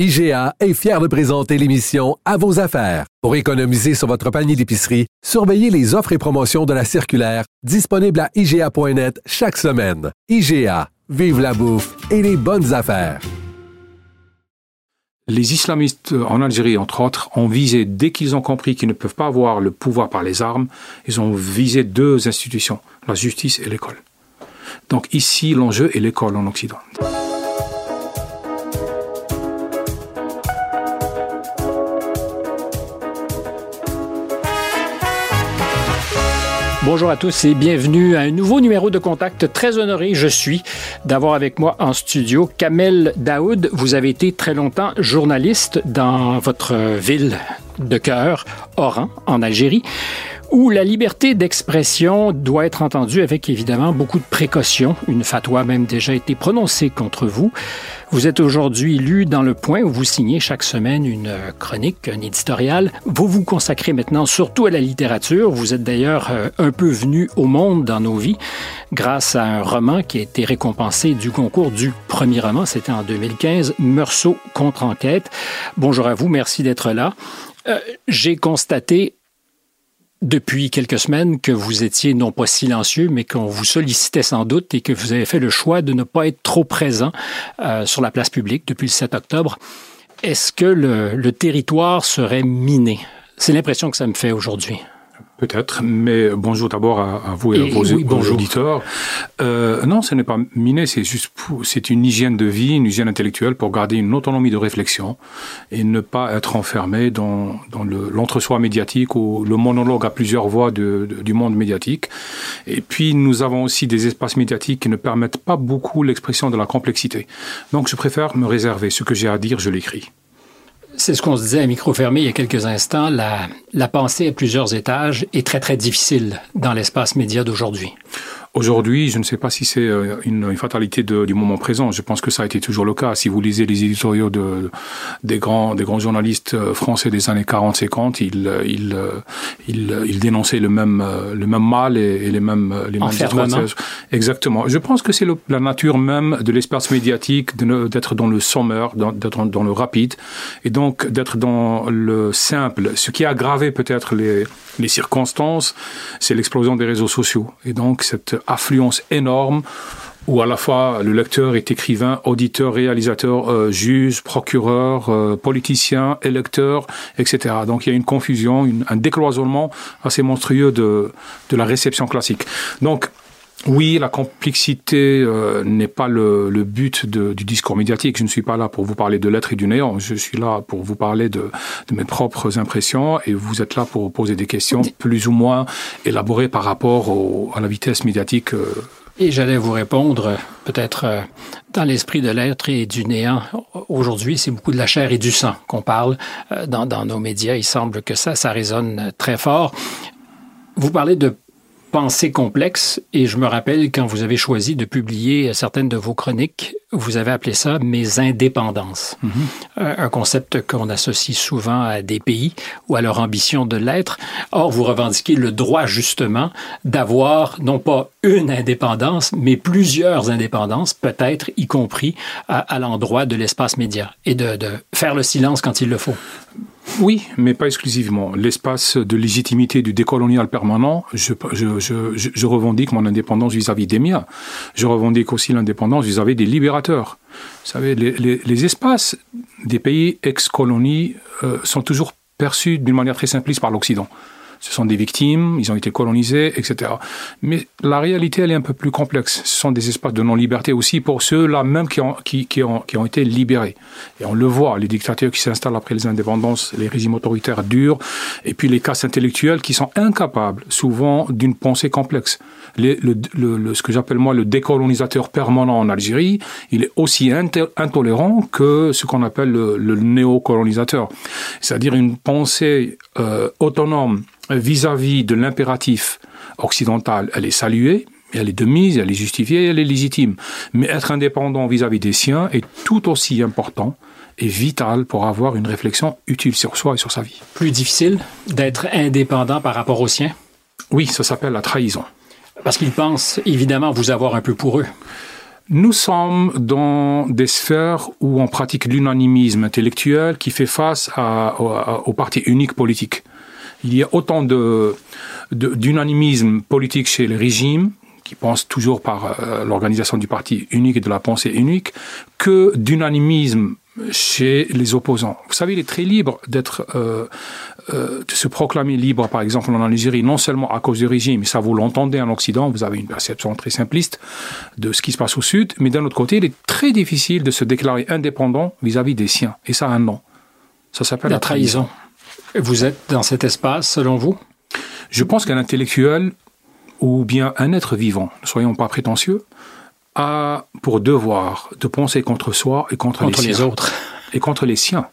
IGA est fier de présenter l'émission À vos affaires. Pour économiser sur votre panier d'épicerie, surveillez les offres et promotions de la circulaire disponible à IGA.net chaque semaine. IGA, vive la bouffe et les bonnes affaires. Les islamistes en Algérie, entre autres, ont visé, dès qu'ils ont compris qu'ils ne peuvent pas avoir le pouvoir par les armes, ils ont visé deux institutions, la justice et l'école. Donc ici, l'enjeu est l'école en Occident. Bonjour à tous et bienvenue à un nouveau numéro de contact. Très honoré, je suis d'avoir avec moi en studio Kamel Daoud. Vous avez été très longtemps journaliste dans votre ville de cœur, Oran, en Algérie où la liberté d'expression doit être entendue avec évidemment beaucoup de précautions. Une fatwa a même déjà été prononcée contre vous. Vous êtes aujourd'hui lu dans Le Point où vous signez chaque semaine une chronique, un éditorial. Vous vous consacrez maintenant surtout à la littérature. Vous êtes d'ailleurs euh, un peu venu au monde dans nos vies grâce à un roman qui a été récompensé du concours du premier roman. C'était en 2015, Meursault contre enquête. Bonjour à vous, merci d'être là. Euh, J'ai constaté depuis quelques semaines que vous étiez non pas silencieux, mais qu'on vous sollicitait sans doute et que vous avez fait le choix de ne pas être trop présent euh, sur la place publique depuis le 7 octobre. Est-ce que le, le territoire serait miné? C'est l'impression que ça me fait aujourd'hui. Peut-être, mais bonjour d'abord à, à, vous et, et à vos, oui, vos auditeurs. Euh, non, ce n'est pas miné, c'est juste c'est une hygiène de vie, une hygiène intellectuelle pour garder une autonomie de réflexion et ne pas être enfermé dans, dans l'entre-soi médiatique ou le monologue à plusieurs voix de, de, du monde médiatique. Et puis nous avons aussi des espaces médiatiques qui ne permettent pas beaucoup l'expression de la complexité. Donc je préfère me réserver. Ce que j'ai à dire, je l'écris. C'est ce qu'on se disait à micro fermé il y a quelques instants. La, la pensée à plusieurs étages est très, très difficile dans l'espace média d'aujourd'hui. Aujourd'hui, je ne sais pas si c'est une, une, fatalité de, du moment présent. Je pense que ça a été toujours le cas. Si vous lisez les éditoriaux de, des, grands, des grands journalistes français des années 40-50, ils, ils, ils, ils, dénonçaient le même, le même mal et, et les mêmes, les mêmes Exactement. Je pense que c'est la nature même de l'espace médiatique d'être dans le sommaire, d'être dans le rapide, et donc d'être dans le simple. Ce qui a aggravé peut-être les, les circonstances, c'est l'explosion des réseaux sociaux. Et donc cette affluence énorme où à la fois le lecteur est écrivain, auditeur, réalisateur, euh, juge, procureur, euh, politicien, électeur, etc. Donc il y a une confusion, un décloisonnement assez monstrueux de, de la réception classique. Donc oui, la complexité euh, n'est pas le, le but de, du discours médiatique. Je ne suis pas là pour vous parler de l'être et du néant. Je suis là pour vous parler de, de, mes propres impressions et vous êtes là pour poser des questions plus ou moins élaborées par rapport au, à la vitesse médiatique. Euh. Et j'allais vous répondre, peut-être euh, dans l'esprit de l'être et du néant. Aujourd'hui, c'est beaucoup de la chair et du sang qu'on parle euh, dans, dans nos médias. Il semble que ça, ça résonne très fort. Vous parlez de pensée complexe et je me rappelle quand vous avez choisi de publier certaines de vos chroniques, vous avez appelé ça mes indépendances. Mm -hmm. Un concept qu'on associe souvent à des pays ou à leur ambition de l'être. Or, vous revendiquez le droit justement d'avoir non pas une indépendance, mais plusieurs indépendances, peut-être y compris à, à l'endroit de l'espace média et de, de faire le silence quand il le faut. Oui, mais pas exclusivement. L'espace de légitimité du décolonial permanent, je, je, je, je revendique mon indépendance vis-à-vis -vis des miens. Je revendique aussi l'indépendance vis-à-vis des libérateurs. Vous savez, les, les, les espaces des pays ex-colonies euh, sont toujours perçus d'une manière très simpliste par l'Occident ce sont des victimes, ils ont été colonisés, etc. Mais la réalité, elle est un peu plus complexe. Ce sont des espaces de non-liberté aussi pour ceux-là même qui ont, été libérés. Et on le voit, les dictateurs qui s'installent après les indépendances, les régimes autoritaires durs, et puis les castes intellectuelles qui sont incapables, souvent, d'une pensée complexe. Ce que j'appelle moi le décolonisateur permanent en Algérie, il est aussi intolérant que ce qu'on appelle le, le néocolonisateur. C'est-à-dire une pensée euh, autonome vis-à-vis -vis de l'impératif occidental, elle est saluée, elle est de mise, elle est justifiée, elle est légitime. Mais être indépendant vis-à-vis -vis des siens est tout aussi important et vital pour avoir une réflexion utile sur soi et sur sa vie. Plus difficile d'être indépendant par rapport aux siens? Oui, ça s'appelle la trahison. Parce qu'ils pensent évidemment vous avoir un peu pour eux. Nous sommes dans des sphères où on pratique l'unanimisme intellectuel qui fait face à, au, parti unique politique. Il y a autant de, d'unanimisme politique chez les régimes qui pensent toujours par euh, l'organisation du parti unique et de la pensée unique, que d'unanimisme chez les opposants. Vous savez, il est très libre d'être, euh, euh, de se proclamer libre, par exemple, en Algérie, non seulement à cause du régime, mais ça vous l'entendez en Occident, vous avez une perception très simpliste de ce qui se passe au Sud, mais d'un autre côté, il est très difficile de se déclarer indépendant vis-à-vis des siens, et ça a un nom. Ça s'appelle la, trahison. Vous êtes dans cet espace, selon vous? Je pense qu'un intellectuel, ou bien un être vivant, ne soyons pas prétentieux, a pour devoir de penser contre soi et contre, les, autres. Et contre les siens.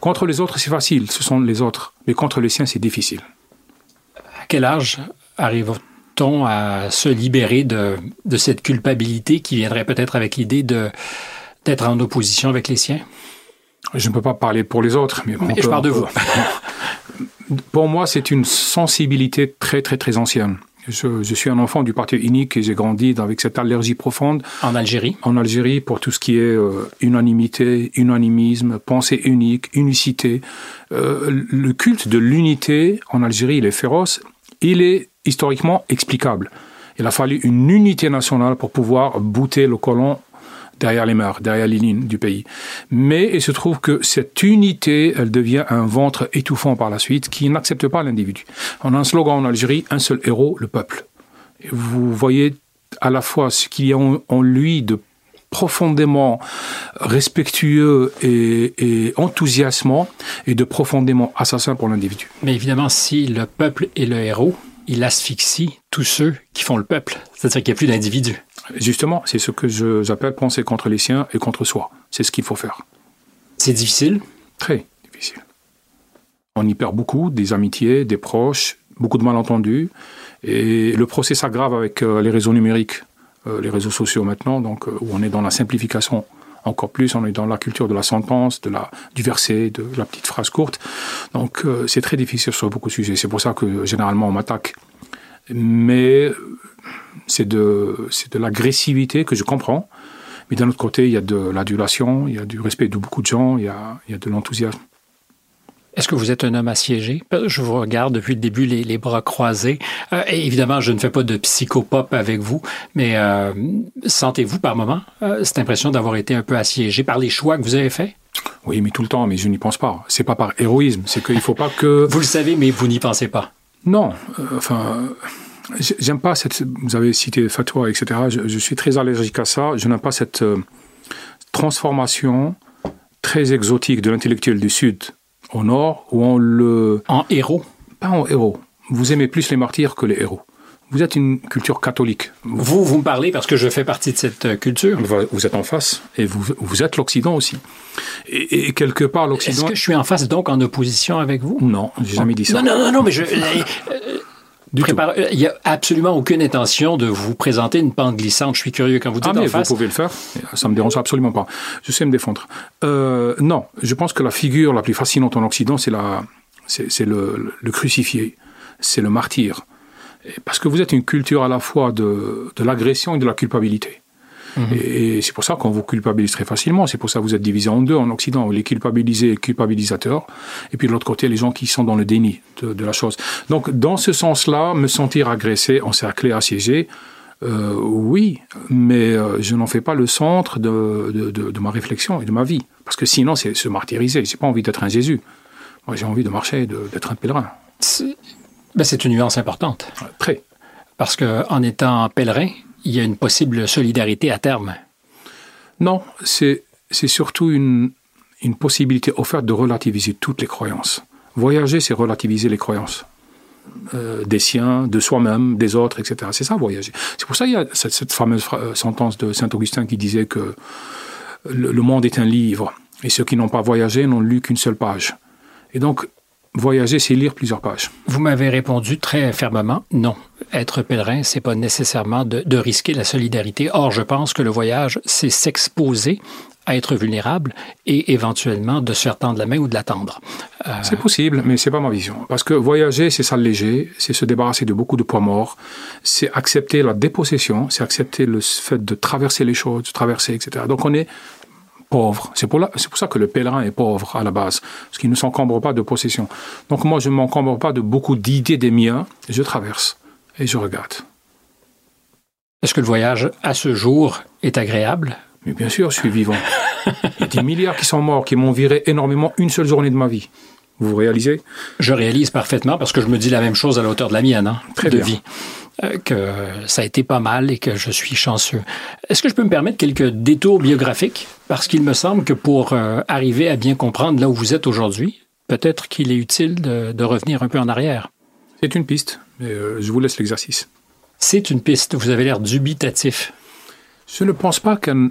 Contre les autres, c'est facile, ce sont les autres. Mais contre les siens, c'est difficile. À quel âge arrive-t-on à se libérer de, de, cette culpabilité qui viendrait peut-être avec l'idée de, d'être en opposition avec les siens? Je ne peux pas parler pour les autres, mais, mais je parle de vous. pour moi, c'est une sensibilité très, très, très ancienne. Je, je, suis un enfant du parti unique et j'ai grandi avec cette allergie profonde. En Algérie En Algérie, pour tout ce qui est euh, unanimité, unanimisme, pensée unique, unicité. Euh, le culte de l'unité en Algérie, il est féroce. Il est historiquement explicable. Il a fallu une unité nationale pour pouvoir bouter le colon derrière les mers, derrière les lignes du pays. Mais il se trouve que cette unité, elle devient un ventre étouffant par la suite qui n'accepte pas l'individu. On a un slogan en Algérie, un seul héros, le peuple. vous voyez à la fois ce qu'il y a en, lui de profondément respectueux et, et, enthousiasmant et de profondément assassin pour l'individu. Mais évidemment, si le peuple est le héros, il asphyxie tous ceux qui font le peuple. C'est-à-dire qu'il n'y a plus d'individus. Justement, c'est ce que j'appelle penser contre les siens et contre soi. C'est ce qu'il faut faire. C'est difficile? Très difficile. On y perd beaucoup, des amitiés, des proches, beaucoup de malentendus. Et le procès s'aggrave avec euh, les réseaux numériques, euh, les réseaux sociaux maintenant, donc, euh, où on est dans la simplification encore plus, on est dans la culture de la sentence, de la, du verset, de la petite phrase courte. Donc c'est très difficile sur beaucoup de sujets. C'est pour ça que généralement on m'attaque. Mais c'est de, c'est de l'agressivité que je comprends. Mais d'un autre côté, il y a de l'adulation, il y a du respect de beaucoup de gens, il y a, il y a de l'enthousiasme. Est-ce que vous êtes un homme assiégé? Je vous regarde depuis le début les, les bras croisés. Euh, évidemment, je ne fais pas de psychopop avec vous, mais euh, sentez-vous par moment euh, cette impression d'avoir été un peu assiégé par les choix que vous avez faits? Oui, mais tout le temps, mais je n'y pense pas. C'est pas par héroïsme, c'est qu'il faut pas que... vous le savez, mais vous n'y pensez pas. Non, enfin, J'aime pas cette. Vous avez cité fatwa, etc. Je, suis très allergique à ça. Je n'aime pas cette euh, transformation très exotique de l'intellectuel du Sud au Nord, où on le. En héros Pas en héros. Vous aimez plus les martyrs que les héros. Vous êtes une culture catholique. Vous, vous me parlez parce que je fais partie de cette euh, culture. Vous êtes en face et vous, vous êtes l'Occident aussi. Et, quelque part, l'Occident. Est-ce que je suis en face donc en opposition avec vous? Non, j'ai jamais dit ça. Non, non, non, non mais je. Euh, euh, il n'y a absolument aucune intention de vous présenter une pente glissante. Je suis curieux quand vous dites ah, mais vous pouvez le faire. Ça me dérange absolument pas. Je sais me défendre. Euh, non, je pense que la figure la plus fascinante en Occident, c'est la, c'est le, le, crucifié, c'est le martyr. Parce que vous êtes une culture à la fois de, de l'agression et de la culpabilité. Mhm. Et, c'est pour ça qu'on vous culpabilise très facilement. C'est pour ça que vous êtes divisé en deux en Occident, les culpabilisés et culpabilisateurs, et puis de l'autre côté, les gens qui sont dans le déni de, la chose. Donc, dans ce sens-là, me sentir agressé, encerclé, assiégé, euh, oui, mais euh, je n'en fais pas le centre de, de, de, ma réflexion et de ma vie. Parce que sinon, c'est se martyriser. J'ai pas envie d'être un Jésus. Moi, j'ai envie de marcher, d'être un pèlerin. Ben, c'est une nuance importante. Très. Parce qu'en étant pèlerin, il y a une possible solidarité à terme. Non, c'est surtout une, une possibilité offerte de relativiser toutes les croyances. Voyager, c'est relativiser les croyances. Euh, des siens, de soi-même, des autres, etc. C'est ça, voyager. C'est pour ça qu'il y a cette, fameuse euh, sentence de Saint Augustin qui disait que le, le monde est un livre, et ceux qui n'ont pas voyagé n'ont lu qu'une seule page. Et donc, voyager, c'est lire plusieurs pages. Vous m'avez répondu très fermement non. Être pèlerin, c'est pas nécessairement de, risquer la solidarité. Or, je pense que le voyage, c'est s'exposer à être vulnérable et éventuellement de se faire tendre la main ou de l'attendre. Euh... C'est possible, mais c'est pas ma vision. Parce que voyager, c'est s'alléger, c'est se débarrasser de beaucoup de poids morts, c'est accepter la dépossession, c'est accepter le fait de traverser les choses, de traverser, etc. Donc on est pauvre. C'est pour, pour, ça que le pèlerin est pauvre à la base, parce qu'il ne s'encombre pas de possession. Donc moi, je ne m'encombre pas de beaucoup d'idées des miens, je traverse et je regarde. Est-ce que le voyage à ce jour est agréable? Mais bien sûr, je suis vivant. Il y a des milliards qui sont morts, qui m'ont viré énormément une seule journée de ma vie. Vous réalisez? Je réalise parfaitement parce que je me dis la même chose à la hauteur de la mienne, hein, Très de bien. vie. Euh, que ça a été pas mal et que je suis chanceux. Est-ce que je peux me permettre quelques détours biographiques? Parce qu'il me semble que pour euh, arriver à bien comprendre là où vous êtes aujourd'hui, peut-être qu'il est utile de, de, revenir un peu en arrière. C'est une piste, mais euh, je vous laisse l'exercice. C'est une piste. Vous avez l'air dubitatif. Je ne pense pas que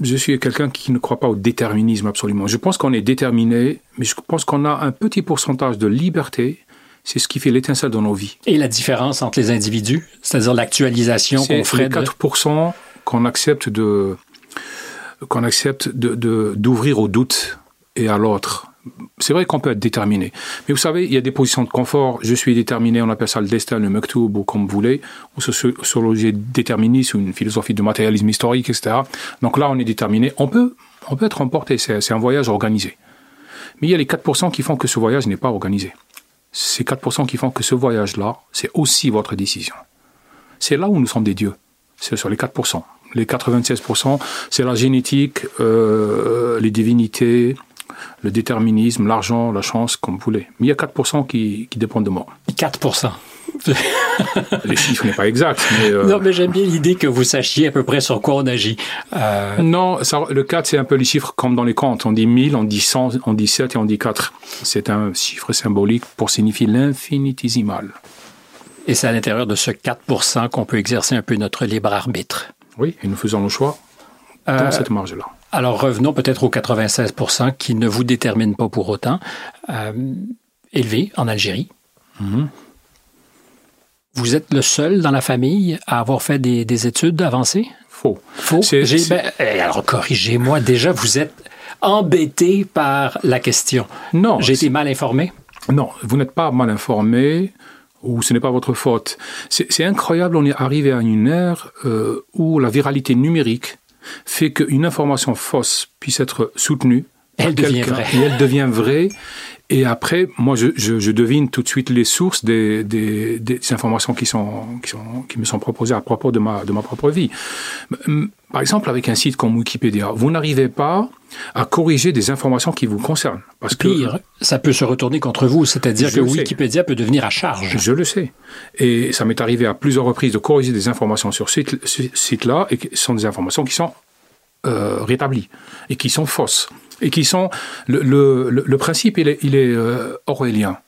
je suis quelqu'un qui ne croit pas au déterminisme absolument. Je pense qu'on est déterminé, mais je pense qu'on a un petit pourcentage de liberté. C'est ce qui fait l'étincelle dans nos vies. Et la différence entre les individus, c'est-à-dire l'actualisation qu'on ferait de... 4% qu'on accepte de qu'on accepte de, de, d'ouvrir au doute et à l'autre. C'est vrai qu'on peut être déterminé. Mais vous savez, il y a des positions de confort. Je suis déterminé, on appelle ça le destin, le mektoub, ou comme vous voulez, ou sociologie déterministe, ou une philosophie de matérialisme historique, etc. Donc là, on est déterminé. On peut, on peut être emporté. C'est, c'est un voyage organisé. Mais il y a les 4% qui font que ce voyage n'est pas organisé. Ces 4% qui font que ce voyage-là, c'est aussi votre décision. C'est là où nous sommes des dieux. C'est sur les 4%. Les 96%, c'est la génétique, euh, les divinités, le déterminisme, l'argent, la chance, comme vous voulez. Mais il y a 4% qui, qui dépendent de moi. 4% Les chiffres n'est pas exact. Mais euh... Non, mais j'aime bien l'idée que vous sachiez à peu près sur quoi on agit. Euh... Non, ça, le 4, c'est un peu les chiffres comme dans les comptes. On dit 1000, on dit 100, on dit 7 et on dit 4. C'est un chiffre symbolique pour signifier l'infinitésimal. Et c'est à l'intérieur de ce 4% qu'on peut exercer un peu notre libre arbitre. Oui, et nous faisons nos choix dans euh, cette marge-là. Alors revenons peut-être aux 96 qui ne vous déterminent pas pour autant. Élevé en Algérie. Mm -hmm. Vous êtes le seul dans la famille à avoir fait des, des études avancées? Faux. Faux? Ben, alors corrigez-moi, déjà vous êtes embêté par la question. Non. J'ai été mal informé? Non, vous n'êtes pas mal informé ou ce n'est pas votre faute. C'est incroyable, on est arrivé à une ère euh, où la viralité numérique fait qu'une information fausse puisse être soutenue. Elle devient vraie. Et elle devient vraie. Et après, moi, je, je, je devine tout de suite les sources des, des, des, informations qui, sont, qui, sont, qui me sont proposées à propos de ma, de ma propre vie. Par exemple, avec un site comme Wikipédia, vous n'arrivez pas à corriger des informations qui vous concernent. Parce Pire, que, ça peut se retourner contre vous, c'est-à-dire que Wikipédia sais. peut devenir à charge. Je le sais. Et ça m'est arrivé à plusieurs reprises de corriger des informations sur ce site-là, et ce sont des informations qui sont euh, rétablies, et qui sont fausses, et qui sont... Le, principe, il est, il est euh, orwellien.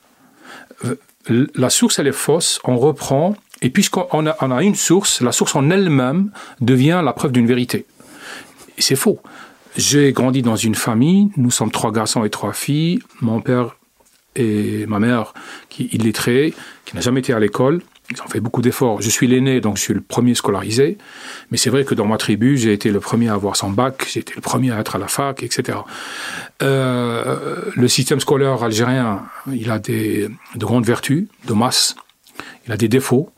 La source, elle est fausse, on reprend, et puisqu'on a, a une source, la source en elle-même devient la preuve d'une vérité. C'est faux. J'ai grandi dans une famille, nous sommes trois garçons et trois filles, mon père et ma mère, qui illettrés, qui n'a jamais été à l'école, ils ont fait beaucoup d'efforts. Je suis l'aîné, donc je suis le premier scolarisé, mais c'est vrai que dans ma tribu, j'ai été le premier à avoir son bac, j'ai été le premier à être à la fac, etc. Euh, le système scolaire algérien, il a des, de grandes vertus, de masse, il a des défauts.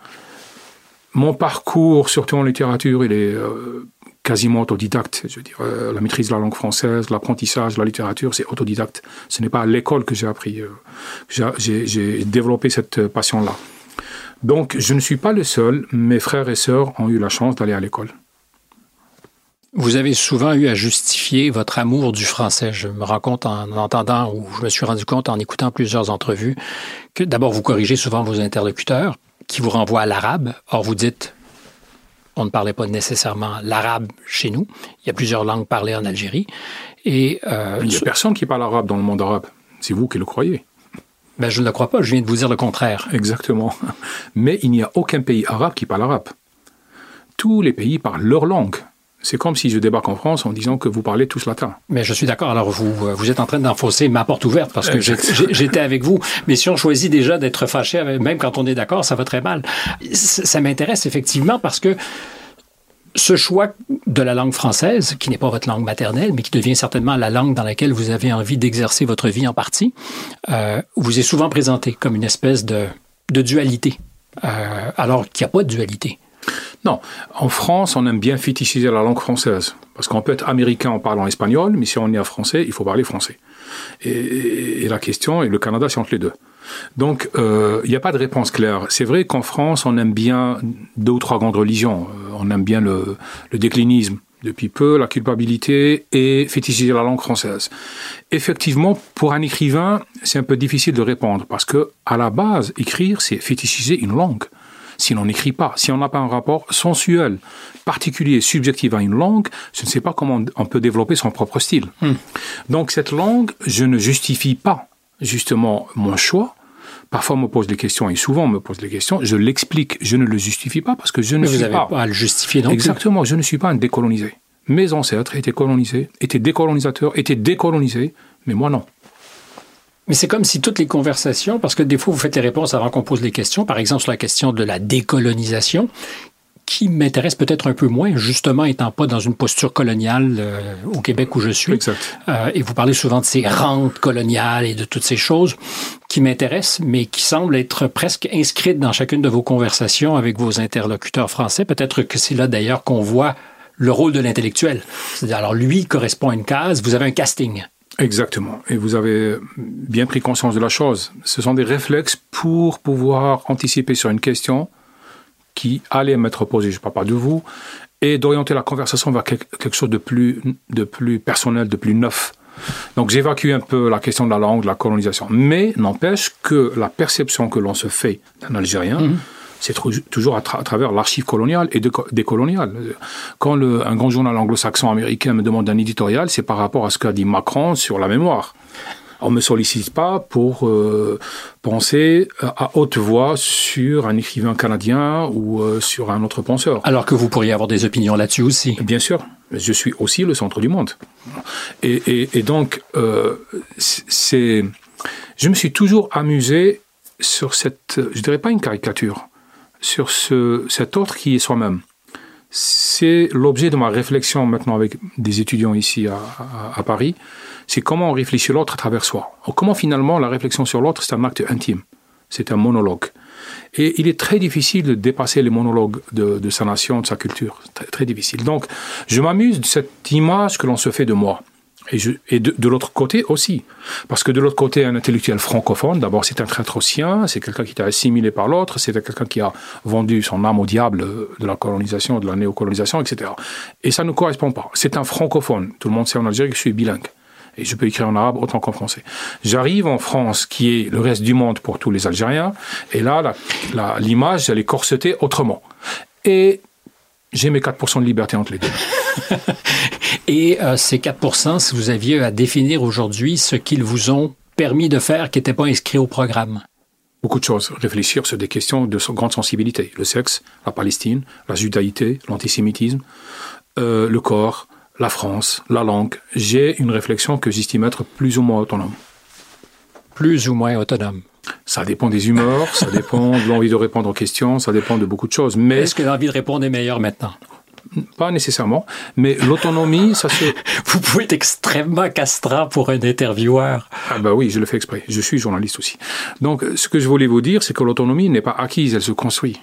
Mon parcours, surtout en littérature, il est euh, quasiment autodidacte. Je veux dire, euh, la maîtrise de la langue française, l'apprentissage de la littérature, c'est autodidacte. Ce n'est pas à l'école que j'ai appris. J'ai développé cette passion-là. Donc, je ne suis pas le seul. Mes frères et sœurs ont eu la chance d'aller à l'école. Vous avez souvent eu à justifier votre amour du français. Je me rends compte en entendant, ou je me suis rendu compte en écoutant plusieurs entrevues, que d'abord vous corrigez souvent vos interlocuteurs qui vous renvoient à l'arabe. Or, vous dites, on ne parlait pas nécessairement l'arabe chez nous. Il y a plusieurs langues parlées en Algérie. Et, euh, Il n'y a personne qui parle arabe dans le monde arabe. C'est vous qui le croyez. Ben, je ne le crois pas. Je viens de vous dire le contraire. Exactement. Mais il n'y a aucun pays arabe qui parle arabe. Tous les pays parlent leur langue. C'est comme si je débarque en France en disant que vous parlez tous latin. Mais je suis d'accord. Alors, vous, vous êtes en train d'enfoncer ma porte ouverte parce que j'étais avec vous. Mais si on choisit déjà d'être fâché, même quand on est d'accord, ça va très mal. Ça m'intéresse effectivement parce que ce choix de la langue française, qui n'est pas votre langue maternelle, mais qui devient certainement la langue dans laquelle vous avez envie d'exercer votre vie en partie, euh, vous est souvent présenté comme une espèce de, dualité, euh, alors qu'il n'y a pas de dualité. Non, en France, on aime bien fétichiser la langue française, parce qu'on peut être américain en parlant espagnol, mais si on est à français, il faut parler français. Et, et la question, et le Canada, c'est entre les deux. Donc, euh, il n'y a pas de réponse claire. C'est vrai qu'en France, on aime bien deux ou trois grandes religions. Euh, on aime bien le, le déclinisme depuis peu, la culpabilité et fétichiser la langue française. Effectivement, pour un écrivain, c'est un peu difficile de répondre parce que, à la base, écrire, c'est fétichiser une langue. Si l'on n'écrit pas, si on n'a pas un rapport sensuel, particulier, subjectif à une langue, je ne sais pas comment on peut développer son propre style. Hmm. Donc cette langue, je ne justifie pas justement mon choix. Parfois, on me pose des questions et souvent on me pose des questions. Je l'explique, je ne le justifie pas parce que je ne Mais suis vous n'avez pas. pas à le justifier non plus. Exactement, je ne suis pas un décolonisé. Mes ancêtres étaient colonisés, étaient décolonisateurs, étaient décolonisés, mais moi non. Mais c'est comme si toutes les conversations, parce que des fois vous faites les réponses avant qu'on pose les questions, par exemple sur la question de la décolonisation, qui m'intéresse peut-être un peu moins, justement étant pas dans une posture coloniale euh, au Québec où je suis. Exact. Euh, et vous parlez souvent de ces rentes coloniales et de toutes ces choses qui m'intéressent, mais qui semblent être presque inscrites dans chacune de vos conversations avec vos interlocuteurs français. Peut-être que c'est là d'ailleurs qu'on voit le rôle de l'intellectuel. C'est-à-dire, alors lui correspond à une case, vous avez un casting. Exactement. Et vous avez bien pris conscience de la chose. Ce sont des réflexes pour pouvoir anticiper sur une question qui allait m'être posée, je ne parle pas de vous, et d'orienter la conversation vers quelque chose de plus, de plus personnel, de plus neuf. Donc j'évacue un peu la question de la langue, de la colonisation. Mais n'empêche que la perception que l'on se fait d'un Algérien, Mhm. c'est toujours à, tra- à travers l'archive coloniale et déco- décoloniale. Quand le- un grand journal anglo-saxon américain me demande un éditorial, c'est par rapport à ce qu'a dit Macron sur la mémoire. On ne me sollicite pas pour euh, penser à haute voix sur un écrivain canadien ou euh, sur un autre penseur. Alors que vous pourriez avoir des opinions là-dessus aussi. Bien sûr, je suis aussi le centre du monde. Et, et- et donc, euh, c'est, je me suis toujours amusé sur cette, je dirais pas une caricature, sur ce, cet autre qui est soi-même. C'est l'objet de ma réflexion maintenant avec des étudiants ici à, Paris. C'est comment on réfléchit l'autre à travers soi. Comment finalement la réflexion sur l'autre, c'est un acte intime. C'est un monologue. Et il est très difficile de dépasser les monologues de, de sa nation, de sa culture. Très, très difficile. Donc, je m'amuse de cette image que l'on se fait de moi. Et, je, et de, de l'autre côté aussi. Parce que de l'autre côté, un intellectuel francophone, d'abord, c'est un traître au sien, c'est quelqu'un qui est assimilé par l'autre, c'est quelqu'un qui a vendu son âme au diable de la colonisation, de la néocolonisation, etc. Et ça ne correspond pas. C'est un francophone. Tout le monde sait en Algérie que je suis bilingue. Et je peux écrire en arabe autant qu'en français. J'arrive en France, qui est le reste du monde pour tous les Algériens, et là, l'image, elle est corsetée autrement. Et j'ai mes 4% de liberté entre les deux. Et euh, ces 4% si vous aviez à définir aujourd'hui ce qu'ils vous ont permis de faire qui n'était pas inscrit au programme? beaucoup de choses. Réfléchir sur des questions de grande sensibilité. Le sexe, la Palestine, la judaïté, l'antisémitisme, euh, le corps, la France, la langue. J'ai une réflexion que j'estime être plus ou moins autonome. Plus ou moins autonome. Ça dépend des humeurs, ça dépend de l'envie de répondre aux questions, ça dépend de beaucoup de choses. Mais Est-ce que l'envie de répondre est meilleure maintenant? pas nécessairement. Mais l'autonomie, ça se... Vous pouvez être extrêmement castrant pour un intervieweur. Ah bah oui, je le fais exprès. Je suis journaliste aussi. Donc, ce que je voulais vous dire, c'est que l'autonomie n'est pas acquise, elle se construit.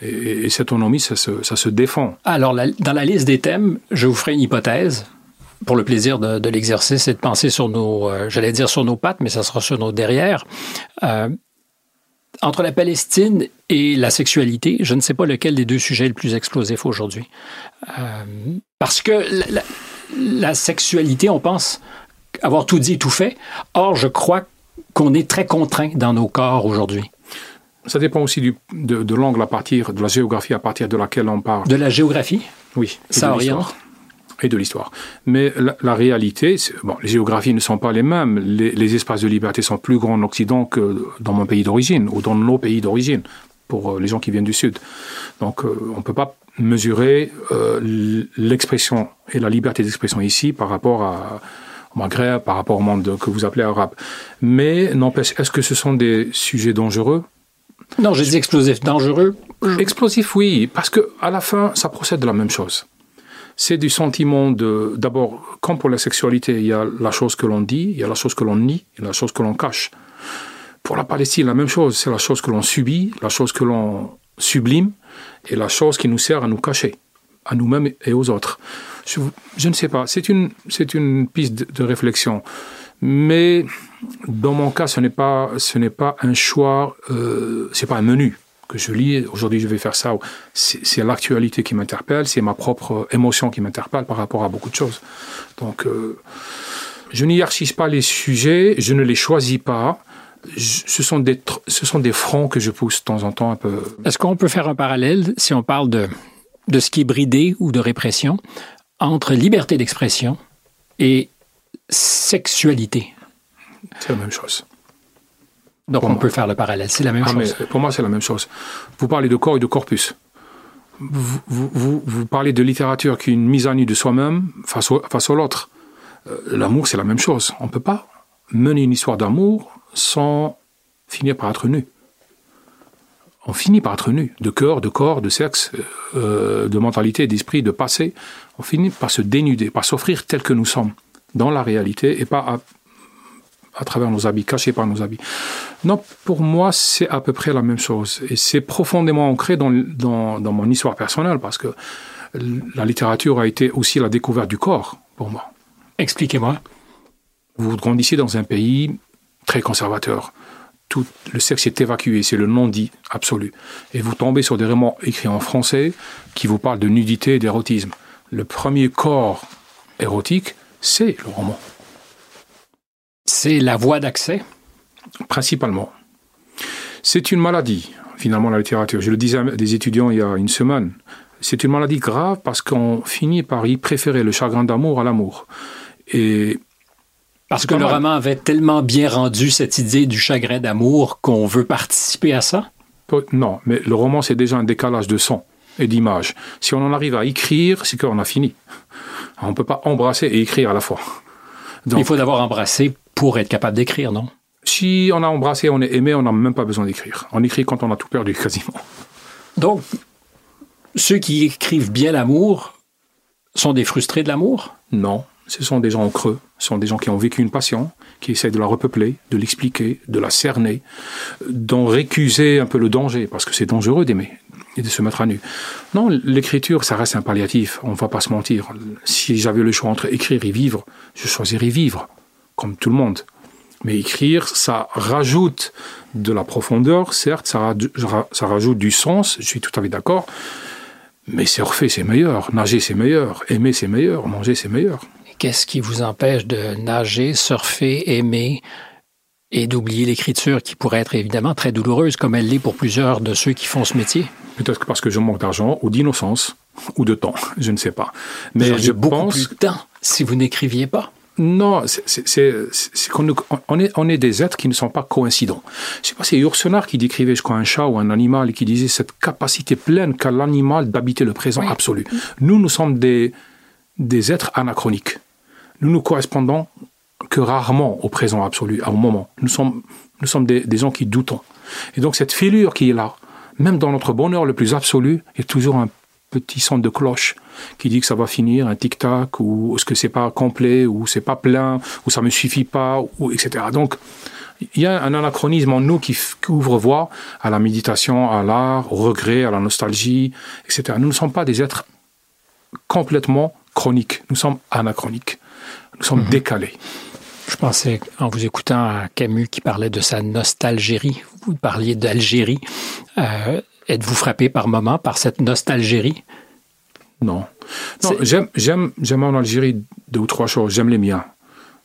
Et, et cette autonomie, ça se, ça se défend. Alors, la- dans la liste des thèmes, je vous ferai une hypothèse. Pour le plaisir de, de l'exercice et de penser sur nos, euh, j'allais dire sur nos pattes, mais ça sera sur nos derrière. Euh, entre la Palestine et la sexualité, je ne sais pas lequel des deux sujets est le plus explosif aujourd'hui. Euh, parce que la, sexualité, on pense avoir tout dit, tout fait. Or, je crois qu'on est très contraint dans nos corps aujourd'hui. Ça dépend aussi du, de, de l'angle à partir, de la géographie à partir de laquelle on parle. De la géographie, Oui. et ça oriente. Et de l'histoire. Mais la, la réalité, bon, les géographies ne sont pas les mêmes. Les, les espaces de liberté sont plus grands en Occident que dans mon pays d'origine ou dans nos pays d'origine pour euh, les gens qui viennent du Sud. Donc, euh, on ne peut pas mesurer euh, l'expression et la liberté d'expression ici par rapport à, au Maghreb, par rapport au monde que vous appelez arabe. Mais n'empêche, est-ce que ce sont des sujets dangereux? Non, j'ai dit explosif, dangereux? Explosif, oui, parce que à la fin, ça procède de la même chose. C'est du sentiment de, d'abord, comme pour la sexualité, il y a la chose que l'on dit, il y a la chose que l'on nie, et la chose que l'on cache. Pour la Palestine, la même chose, c'est la chose que l'on subit, la chose que l'on sublime, et la chose qui nous sert à nous cacher, à nous-mêmes et aux autres. Je, ne sais pas, c'est une, c'est une piste de, réflexion. Mais dans mon cas, ce n'est pas, ce n'est pas un choix, euh, c'est pas un menu que je lis. Aujourd'hui, je vais faire ça. C'est, l'actualité qui m'interpelle, c'est ma propre émotion qui m'interpelle par rapport à beaucoup de choses. Donc, euh, je n'hiérarchise pas les sujets, je ne les choisis pas. ce sont, des, ce sont des fronts que je pousse de temps en temps un peu. Est-ce qu'on peut faire un parallèle si on parle de, de ce qui est bridé ou de répression entre liberté d'expression et sexualité? C'est la même chose. Donc on peut faire le parallèle, c'est la même ah, chose. pour moi, c'est la même chose. Vous parlez de corps et de corpus. Vous, vous, vous, parlez de littérature qui est une mise à nu de soi-même face au, face à l'autre. Euh, l'amour, c'est la même chose. On ne peut pas mener une histoire d'amour sans finir par être nu on finit par être nu, de cœur, de corps, de sexe, euh, de mentalité, d'esprit, de passé. On finit par se dénuder, par s'offrir tel que nous sommes, dans la réalité, et pas à, travers nos habits, cachés par nos habits. Non, pour moi, c'est à peu près la même chose. Et c'est profondément ancré dans, dans mon histoire personnelle, parce que la littérature a été aussi la découverte du corps, pour moi. Expliquez-moi. Vous grandissez dans un pays très conservateur tout le sexe est évacué, c'est le non-dit absolu. Et vous tombez sur des romans écrits en français qui vous parlent de nudité et d'érotisme. Le premier corps érotique, c'est le roman. C'est la voie d'accès Principalement. C'est une maladie, finalement, la littérature. Je le disais à des étudiants il y a une semaine. C'est une maladie grave parce qu'on finit par y préférer le chagrin d'amour à l'amour. Et parce que le roman avait tellement bien rendu cette idée du chagrin d'amour qu'on veut participer à ça? Non, mais le roman, c'est déjà un décalage de son et d'image. Si on en arrive à écrire, c'est qu'on a fini. On ne peut pas embrasser et écrire à la fois. Il faut d'abord embrasser pour être capable d'écrire, non? Si on a embrassé, on est aimé, on n'a même pas besoin d'écrire. On écrit quand on a tout perdu, quasiment. Donc, ceux qui écrivent bien l'amour sont des frustrés de l'amour? Non, ce sont des gens en creux, ce sont des gens qui ont vécu une passion, qui essaient de la repeupler, de l'expliquer, de la cerner, d'en récuser un peu le danger, parce que c'est dangereux d'aimer et de se mettre à nu. Non, l'écriture, ça reste un palliatif, on va pas se mentir. Si j'avais le choix entre écrire et vivre, je choisirais vivre, comme tout le monde. Mais écrire, ça rajoute de la profondeur, certes, ça, ça rajoute du sens, je suis tout à fait d'accord, mais surfer, c'est meilleur, nager, c'est meilleur, aimer, c'est meilleur, manger, c'est meilleur. Qu'est-ce qui vous empêche de nager, surfer, aimer et d'oublier l'écriture qui pourrait être évidemment très douloureuse comme elle l'est pour plusieurs de ceux qui font ce métier? Peut-être parce que je manque d'argent ou d'innocence ou de temps, je ne sais pas. Mais je beaucoup pense... plus de temps si vous n'écriviez pas. Non, c'est qu'on on est, on est des êtres qui ne sont pas coïncidents. Je sais pas, c'est Yourcenar qui décrivait, je crois, un chat ou un animal et qui disait cette capacité pleine qu'a l'animal d'habiter le présent absolu. Nous, nous sommes des, des êtres anachroniques nous ne correspondons que rarement au présent absolu, à un moment. Nous sommes, nous sommes des, gens qui doutons. Et donc cette fêlure qui est là, même dans notre bonheur le plus absolu, a toujours un petit son de cloche qui dit que ça va finir, un tic-tac, ou est-ce que c'est pas complet, ou c'est pas plein, ou ça me suffit pas, ou etc. Donc, il y a un anachronisme en nous qui, ouvre voie à la méditation, à l'art, au regret, à la nostalgie, etc. Nous ne sommes pas des êtres complètement chroniques, nous sommes anachroniques. Nous sommes mhm. décalés. Je pensais, en vous écoutant, à Camus qui parlait de sa nostalgie. Vous parliez d'Algérie. Euh, êtes-vous frappé par moment par cette nostalgie Non. non j'aime, j'aime, j'aime en Algérie deux ou trois choses. J'aime les miens.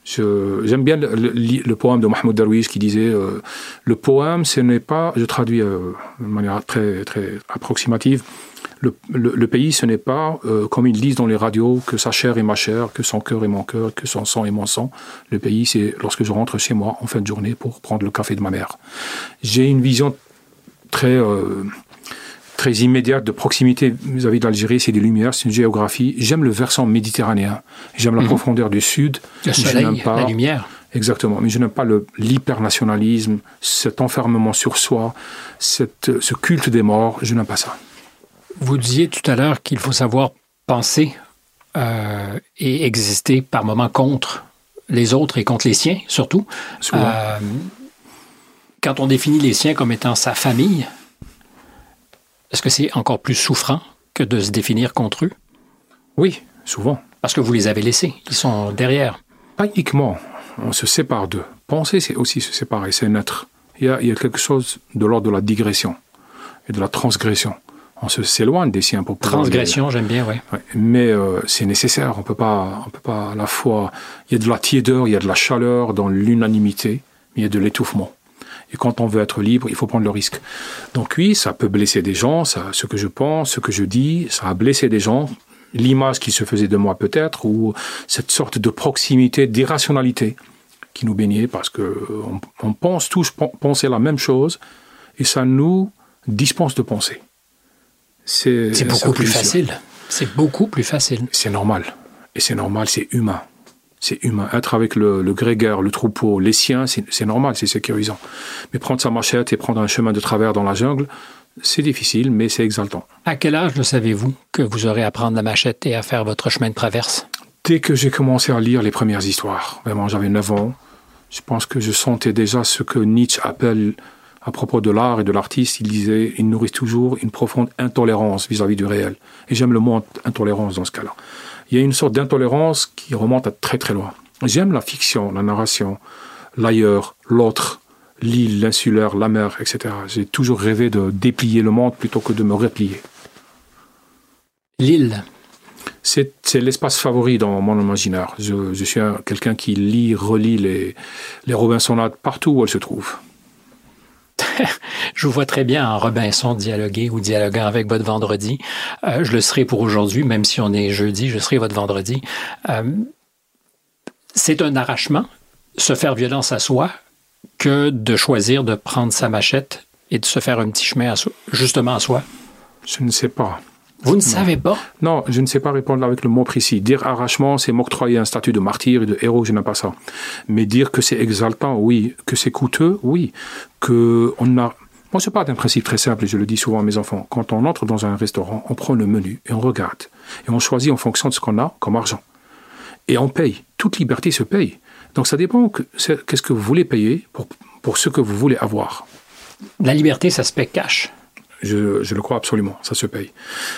j'aime bien le, poème de Mahmoud Darwish qui disait euh, le poème, ce n'est pas, je traduis euh, de manière très, très approximative, le, pays, ce n'est pas, euh, comme ils disent dans les radios, que sa chair est ma chair, que son cœur est mon cœur, que son sang est mon sang. Le pays, c'est lorsque je rentre chez moi en fin de journée pour prendre le café de ma mère. J'ai une vision très, euh, très immédiate de proximité vis-à-vis de l'Algérie. C'est des lumières, c'est une géographie. J'aime le versant méditerranéen. J'aime la mhm. profondeur du sud. Le soleil, la lumière. Exactement. Mais je n'aime pas l'hypernationalisme, cet enfermement sur soi, cette, ce culte des morts. Je n'aime pas ça. Vous disiez tout à l'heure qu'il faut savoir penser euh, et exister par moments contre les autres et contre les siens, surtout. Euh, quand on définit les siens comme étant sa famille, est-ce que c'est encore plus souffrant que de se définir contre eux? Oui, souvent. Parce que vous les avez laissés, ils sont derrière. Pas uniquement, on se sépare d'eux. Penser, c'est aussi se séparer, c'est naître. Il y, a, il y a quelque chose de l'ordre de la digression et de la transgression. On se s'éloigne des siens pour. Transgression, j'aime bien, oui. Ouais, mais euh, c'est nécessaire, on peut pas, on peut pas à la fois... Il y a de la tiédeur, il y a de la chaleur dans l'unanimité, mais il y a de l'étouffement. Et quand on veut être libre, il faut prendre le risque. Donc oui, ça peut blesser des gens, ça, ce que je pense, ce que je dis, ça a blessé des gens, l'image qui se faisait de moi peut-être, ou cette sorte de proximité, d'irrationalité qui nous baignait, parce que on, on pense tous penser la même chose, et ça nous dispense de penser. C'est beaucoup plus facile. C'est beaucoup plus facile. C'est normal. Et c'est normal, c'est humain. C'est humain. Être avec le, le grégaire, le troupeau, les siens, c'est normal, c'est sécurisant. Mais prendre sa machette et prendre un chemin de travers dans la jungle, c'est difficile, mais c'est exaltant. À quel âge le savez-vous que vous aurez à prendre la machette et à faire votre chemin de traverse? Dès que j'ai commencé à lire les premières histoires. Vraiment, j'avais 9 ans. Je pense que je sentais déjà ce que Nietzsche appelle à propos de l'art et de l'artiste, il disait, il nourrit toujours une profonde intolérance vis-à-vis du réel. Et j'aime le mot intolérance dans ce cas-là. Il y a une sorte d'intolérance qui remonte à très très loin. J'aime la fiction, la narration, l'ailleurs, l'autre, l'île, l'insulaire, la mer, etc. J'ai toujours rêvé de déplier le monde plutôt que de me replier. L'île. C'est l'espace favori dans mon imaginaire. Je, je suis quelqu'un qui lit, relit les, les Robinsonades partout où elles se trouvent. je vous vois très bien en Robinson dialoguer ou dialoguant avec votre vendredi. Euh, je le serai pour aujourd'hui, même si on est jeudi, je serai votre vendredi. Euh, c'est un arrachement, se faire violence à soi, que de choisir de prendre sa machette et de se faire un petit chemin à justement à soi. Je ne sais pas. Vous ne savez pas Non, je ne sais pas répondre avec le mot précis. Dire arrachement, c'est m'octroyer un statut de martyr et de héros, je n'aime pas ça. Mais dire que c'est exaltant, oui. Que c'est coûteux, oui. Que on a. Moi, je parle d'un principe très simple et je le dis souvent à mes enfants. Quand on entre dans un restaurant, on prend le menu et on regarde. Et on choisit en fonction de ce qu'on a comme argent. Et on paye. Toute liberté se paye. Donc ça dépend que, qu'est-ce que vous voulez payer pour, pour ce que vous voulez avoir. La liberté, ça se paye cash. Je, je, le crois absolument, ça se paye.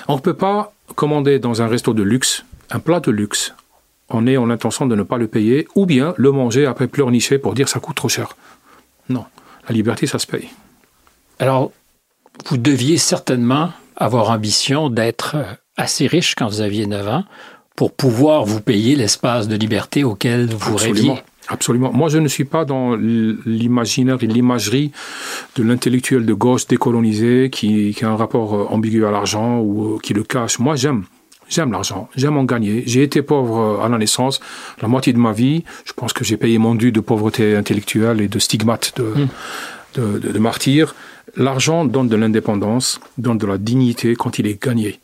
On ne peut pas commander dans un resto de luxe un plat de luxe en ayant l'intention de ne pas le payer ou bien le manger après pleurnicher pour dire ça coûte trop cher. Non, la liberté, ça se paye. Alors, vous deviez certainement avoir ambition d'être assez riche quand vous aviez 9 ans pour pouvoir vous payer l'espace de liberté auquel vous absolument. rêviez. Absolument. Moi, je ne suis pas dans l'imaginaire et l'imagerie de l'intellectuel de gauche décolonisé qui, qui, a un rapport ambigu à l'argent ou qui le cache. Moi, j'aime. J'aime l'argent, j'aime en gagner. J'ai été pauvre à la naissance, la moitié de ma vie. Je pense que j'ai payé mon dû de pauvreté intellectuelle et de stigmate de, mmh. de, de, de martyr. L'argent donne de l'indépendance, donne de la dignité quand il est gagné.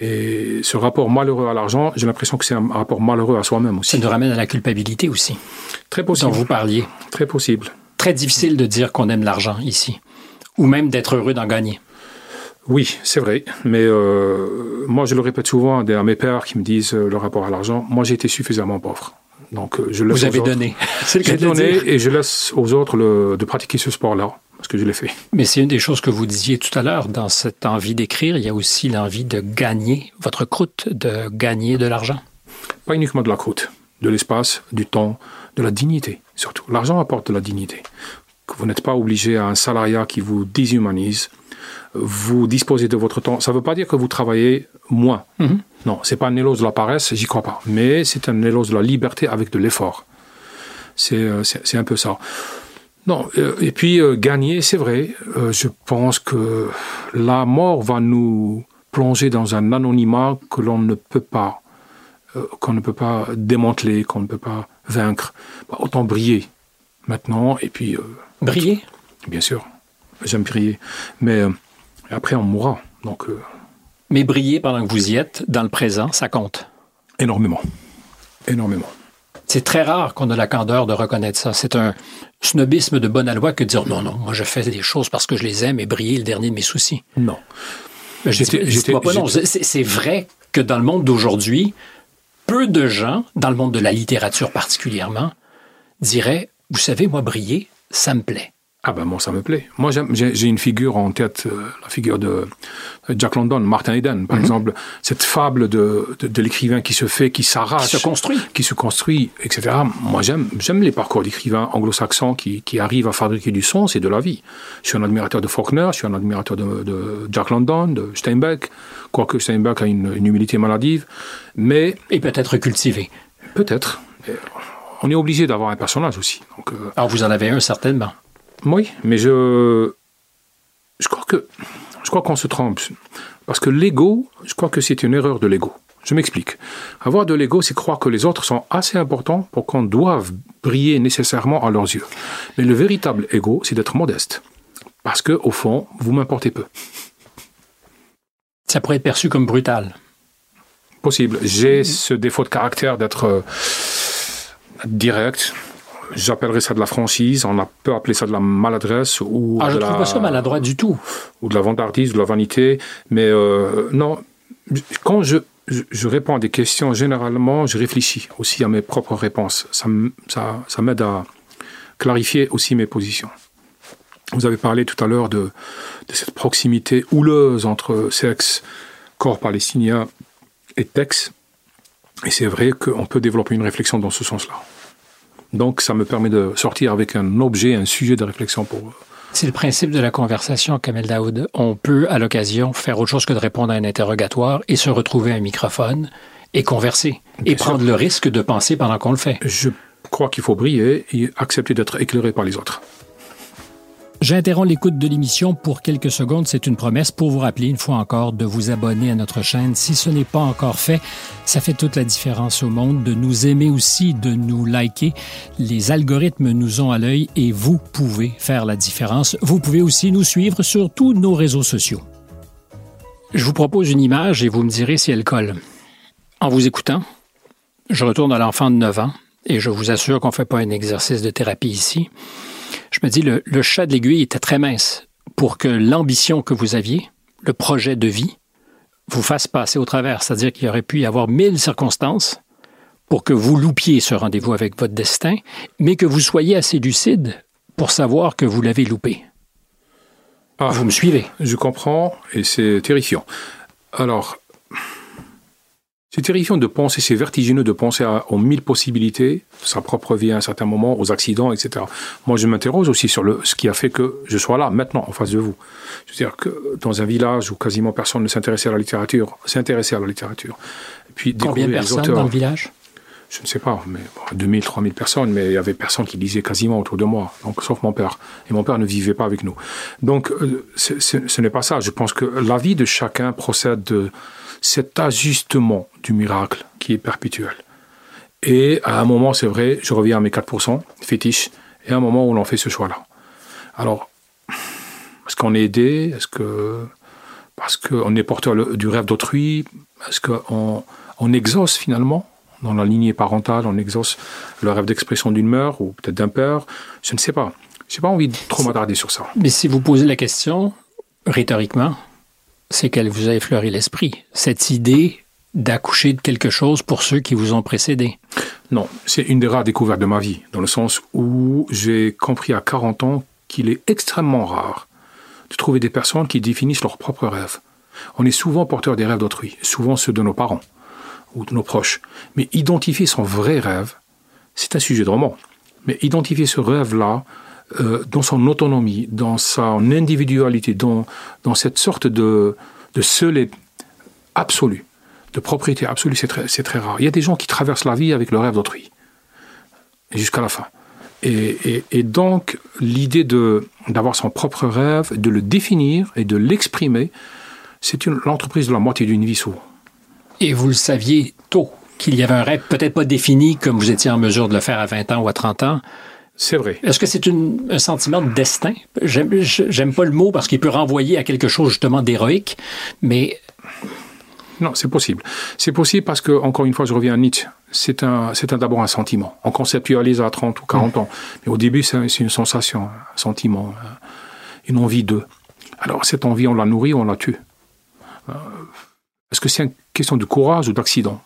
Et ce rapport malheureux à l'argent, j'ai l'impression que c'est un rapport malheureux à soi-même aussi. Ça nous ramène à la culpabilité aussi. Très possible. Dont vous parliez. Très possible. Très difficile de dire qu'on aime l'argent ici. Ou même d'être heureux d'en gagner. Oui, c'est vrai. Mais euh, moi, je le répète souvent à mes pères qui me disent euh, le rapport à l'argent. Moi, j'ai été suffisamment pauvre. Donc, euh, je laisse Vous avez donné. J'ai donné et je laisse aux autres le, de pratiquer ce sport-là parce que je l'ai fait. Mais c'est une des choses que vous disiez tout à l'heure. Dans cette envie d'écrire, il y a aussi l'envie de gagner votre croûte, de gagner de l'argent. Pas uniquement de la croûte, de l'espace, du temps, de la dignité surtout. L'argent apporte de la dignité. Vous n'êtes pas obligé à un salariat qui vous déshumanise. Vous disposez de votre temps. Ça ne veut pas dire que vous travaillez moins. Mm -hmm. Non, c'est pas un éloge de la paresse, j'y crois pas. Mais c'est un éloge de la liberté avec de l'effort. C'est un peu ça. Non, euh, et puis euh, gagner, c'est vrai. Euh, je pense que la mort va nous plonger dans un anonymat que l'on ne peut pas, qu'on ne peut pas démanteler, qu'on ne peut pas vaincre. Bah, autant briller maintenant, et puis. Briller? Bien sûr, j'aime briller. Mais après, on mourra. Donc. Mais briller pendant que vous y êtes, dans le présent, ça compte? énormément. Énormément. C'est très rare qu'on ait la candeur de reconnaître ça. C'est un snobisme de bonne loi que de dire non, non, moi je fais des choses parce que je les aime et briller le dernier de mes soucis. Non. C'est vrai que dans le monde d'aujourd'hui, peu de gens, dans le monde de la littérature particulièrement, diraient, vous savez, moi, briller, ça me plaît. Ah ben moi ça me plaît. Moi j'ai une figure en tête, euh, la figure de Jack London, Martin Eden par mhm. exemple, cette fable de, de, l'écrivain qui se fait, qui s'arrache, qui se construit, qui se construit, etc. Moi j'aime j'aime les parcours d'écrivains anglo-saxons qui, qui arrivent à fabriquer du son, c'est de la vie. Je suis un admirateur de Faulkner, je suis un admirateur de, de Jack London, de Steinbeck, quoique Steinbeck a une, une humilité maladive, mais et peut-être cultivé. Peut-être. On est obligé d'avoir un personnage aussi. Donc, euh, Alors vous en avez un certainement. Oui, mais je, je crois que je crois qu'on se trompe. Parce que l'ego, je crois que c'est une erreur de l'ego. Je m'explique. Avoir de l'ego, c'est croire que les autres sont assez importants pour qu'on doive briller nécessairement à leurs yeux. Mais le véritable ego, c'est d'être modeste. Parce que, au fond, vous m'importez peu. Ça pourrait être perçu comme brutal. Possible. J'ai ce défaut de caractère d'être euh, direct, J'appellerais ça de la franchise. On a peut appeler ça de la maladresse ou ah, je ne trouve pas ça maladroit du tout. Ou de la vantardise, de la vanité. Mais euh, non, quand je, je, réponds à des questions, généralement, je réfléchis aussi à mes propres réponses. Ça, ça, ça m'aide à clarifier aussi mes positions. Vous avez parlé tout à l'heure de, de, cette proximité houleuse entre sexe, corps palestinien et texte. Et c'est vrai qu'on peut développer une réflexion dans ce sens-là. Donc, ça me permet de sortir avec un objet, un sujet de réflexion pour eux. C'est le principe de la conversation, Kamel Daoud. On peut, à l'occasion, faire autre chose que de répondre à un interrogatoire et se retrouver à un microphone et converser et prendre le risque de penser pendant qu'on le fait. Je crois qu'il faut briller et accepter d'être éclairé par les autres. J'interromps l'écoute de l'émission pour quelques secondes. C'est une promesse pour vous rappeler une fois encore de vous abonner à notre chaîne. Si ce n'est pas encore fait, ça fait toute la différence au monde. De nous aimer aussi, de nous liker. Les algorithmes nous ont à l'œil et vous pouvez faire la différence. Vous pouvez aussi nous suivre sur tous nos réseaux sociaux. Je vous propose une image et vous me direz si elle colle. En vous écoutant, je retourne à l'enfant de 9 ans et je vous assure qu'on ne fait pas un exercice de thérapie ici je me dis, le, le chat de l'aiguille était très mince pour que l'ambition que vous aviez, le projet de vie, vous fasse passer au travers. C'est-à-dire qu'il aurait pu y avoir mille circonstances pour que vous loupiez ce rendez-vous avec votre destin, mais que vous soyez assez lucide pour savoir que vous l'avez loupé. Ah, vous me suivez Je comprends et c'est terrifiant. Alors, c'est terrifiant de penser, c'est vertigineux de penser aux mille possibilités, sa propre vie à un certain moment, aux accidents, etc. Moi, je m'interroge aussi sur le, ce qui a fait que je sois là, maintenant, en face de vous. C'est-à-dire que dans un village où quasiment personne ne s'intéressait à la littérature, s'intéressait à la littérature. Et puis Combien de personnes dans le village? Je ne sais pas, mais 2000, 3000 personnes, mais il y avait personne qui lisait quasiment autour de moi, donc sauf mon père. Et mon père ne vivait pas avec nous. Donc, euh, ce n'est pas ça. Je pense que la vie de chacun procède de, cet ajustement du miracle qui est perpétuel. Et à un moment, c'est vrai, je reviens à mes 4% fétiches, et à un moment où l'on fait ce choix-là. Alors, est-ce qu'on est aidé? Est-ce que parce qu'on est porteur du rêve d'autrui? Est-ce qu'on on exauce finalement dans la lignée parentale, on exauce le rêve d'expression d'une mère ou peut-être d'un père? Je ne sais pas. Je n'ai pas envie de trop m'attarder sur ça. Mais si vous posez la question rhétoriquement, c'est qu'elle vous a effleuré l'esprit, cette idée d'accoucher de quelque chose pour ceux qui vous ont précédé. Non, c'est une des rares découvertes de ma vie, dans le sens où j'ai compris à 40 ans qu'il est extrêmement rare de trouver des personnes qui définissent leurs propres rêves. On est souvent porteur des rêves d'autrui, souvent ceux de nos parents ou de nos proches. Mais identifier son vrai rêve, c'est un sujet de roman. Mais identifier ce rêve-là, euh, dans son autonomie, dans son individualité, dans, dans cette sorte de, de seul absolu, de propriété absolue, c'est très, très, rare. Il y a des gens qui traversent la vie avec le rêve d'autrui, jusqu'à la fin. Et, et, donc, l'idée d'avoir son propre rêve, de le définir et de l'exprimer, c'est l'entreprise de la moitié d'une vie souvent. Et vous le saviez tôt qu'il y avait un rêve peut-être pas défini comme vous étiez en mesure de le faire à 20 ans ou à 30 ans, c'est vrai. Est-ce que c'est un sentiment de destin? J'aime pas le mot parce qu'il peut renvoyer à quelque chose justement d'héroïque, mais Non, c'est possible. C'est possible parce que, encore une fois, je reviens à Nietzsche. C'est un, c'est un, d'abord un sentiment. On conceptualise à 30 ou 40 mmh. ans. Mais au début, c'est, une sensation, un sentiment, une envie de. Alors, cette envie, on la nourrit ou on la tue. Euh, est-ce que c'est une question de courage ou d'accident?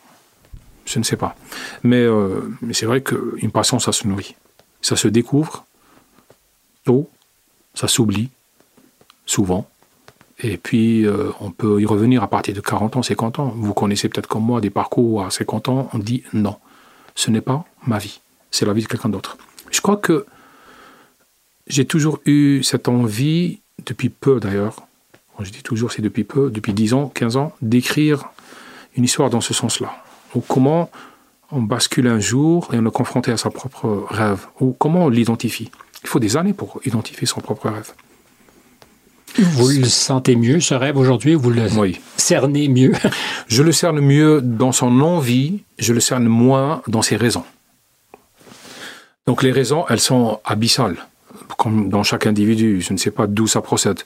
Je ne sais pas. Mais, euh, mais c'est vrai qu'une passion, ça se nourrit. Ça se découvre tôt, ça s'oublie souvent. Et puis, euh, on peut y revenir à partir de 40 ans, 50 ans. Vous connaissez peut-être comme moi des parcours à 50 ans, on dit non, ce n'est pas ma vie, c'est la vie de quelqu'un d'autre. Je crois que j'ai toujours eu cette envie, depuis peu d'ailleurs, je dis toujours c'est depuis peu, depuis 10 ans, 15 ans, d'écrire une histoire dans ce sens-là. Ou comment on bascule un jour et on est confronté à sa propre rêve, ou comment on l'identifie? Il faut des années pour identifier son propre rêve. Vous le sentez mieux, ce rêve, aujourd'hui? Vous le cernez mieux? je le cerne mieux dans son envie, je le cerne moins dans ses raisons. Donc les raisons, elles sont abyssales, comme dans chaque individu. Je ne sais pas d'où ça procède,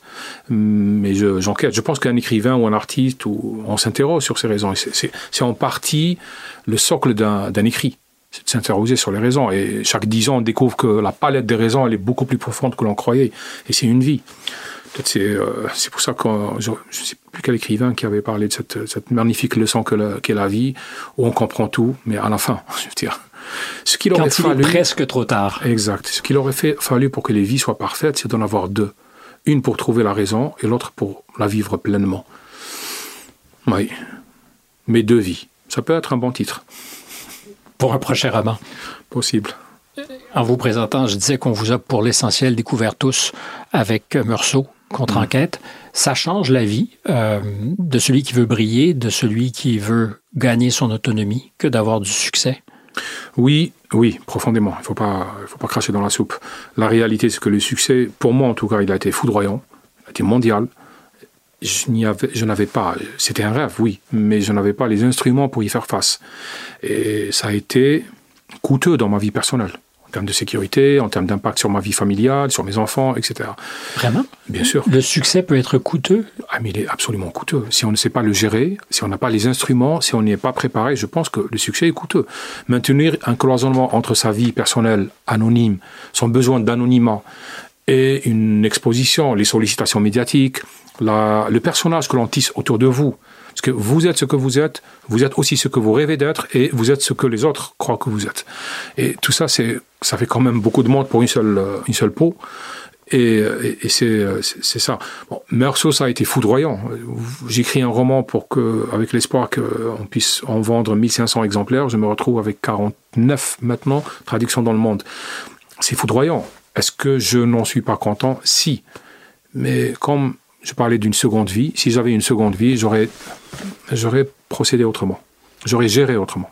mais j'enquête. Je, pense qu'un écrivain ou un artiste, ou, on s'interroge sur ces raisons. C'est en partie le socle d'un écrit c'est de s'interroger sur les raisons. Et chaque dix ans, on découvre que la palette des raisons, elle est beaucoup plus profonde que l'on croyait. Et c'est une vie. Euh, c'est pour ça que je ne sais plus quel écrivain qui avait parlé de cette, magnifique leçon qu'est la, vie, où on comprend tout, mais à la fin, je veux dire. Ce qu'il aurait fallu, presque trop tard. Exact. Ce qu'il aurait fait, fallu pour que les vies soient parfaites, c'est d'en avoir deux. Une pour trouver la raison et l'autre pour la vivre pleinement. Oui. Mais deux vies. Ça peut être un bon titre. Pour un prochain roman. Possible. En vous présentant, je disais qu'on vous a pour l'essentiel découvert tous avec Meursault, contre-enquête, ça change la vie euh, de celui qui veut briller, de celui qui veut gagner son autonomie, que d'avoir du succès. Oui, oui, profondément. Il ne faut pas, faut pas cracher dans la soupe. La réalité, c'est que le succès, pour moi en tout cas, il a été foudroyant, il a été mondial. Je n'avais pas, c'était un rêve, oui, mais je n'avais pas les instruments pour y faire face. Et ça a été coûteux dans ma vie personnelle en termes de sécurité, en termes d'impact sur ma vie familiale, sur mes enfants, etc. Vraiment? Bien sûr. Le succès peut être coûteux? Ah, mais il est absolument coûteux. Si on ne sait pas le gérer, si on n'a pas les instruments, si on n'y est pas préparé, je pense que le succès est coûteux. Maintenir un cloisonnement entre sa vie personnelle anonyme, son besoin d'anonymat, et une exposition, les sollicitations médiatiques, le personnage que l'on tisse autour de vous, parce que vous êtes ce que vous êtes, vous êtes aussi ce que vous rêvez d'être, et vous êtes ce que les autres croient que vous êtes. Et tout ça, c'est, ça fait quand même beaucoup de monde pour une seule, une seule peau. Et, et, c'est, c'est ça. Bon, Meursault, ça a été foudroyant. J'écris un roman pour que, avec l'espoir qu'on puisse en vendre 1500 exemplaires. Je me retrouve avec 49 maintenant, traductions dans le monde. C'est foudroyant. Est-ce que je n'en suis pas content? Si. Mais comme je parlais d'une seconde vie. Si j'avais une seconde vie, j'aurais, j'aurais procédé autrement. J'aurais géré autrement.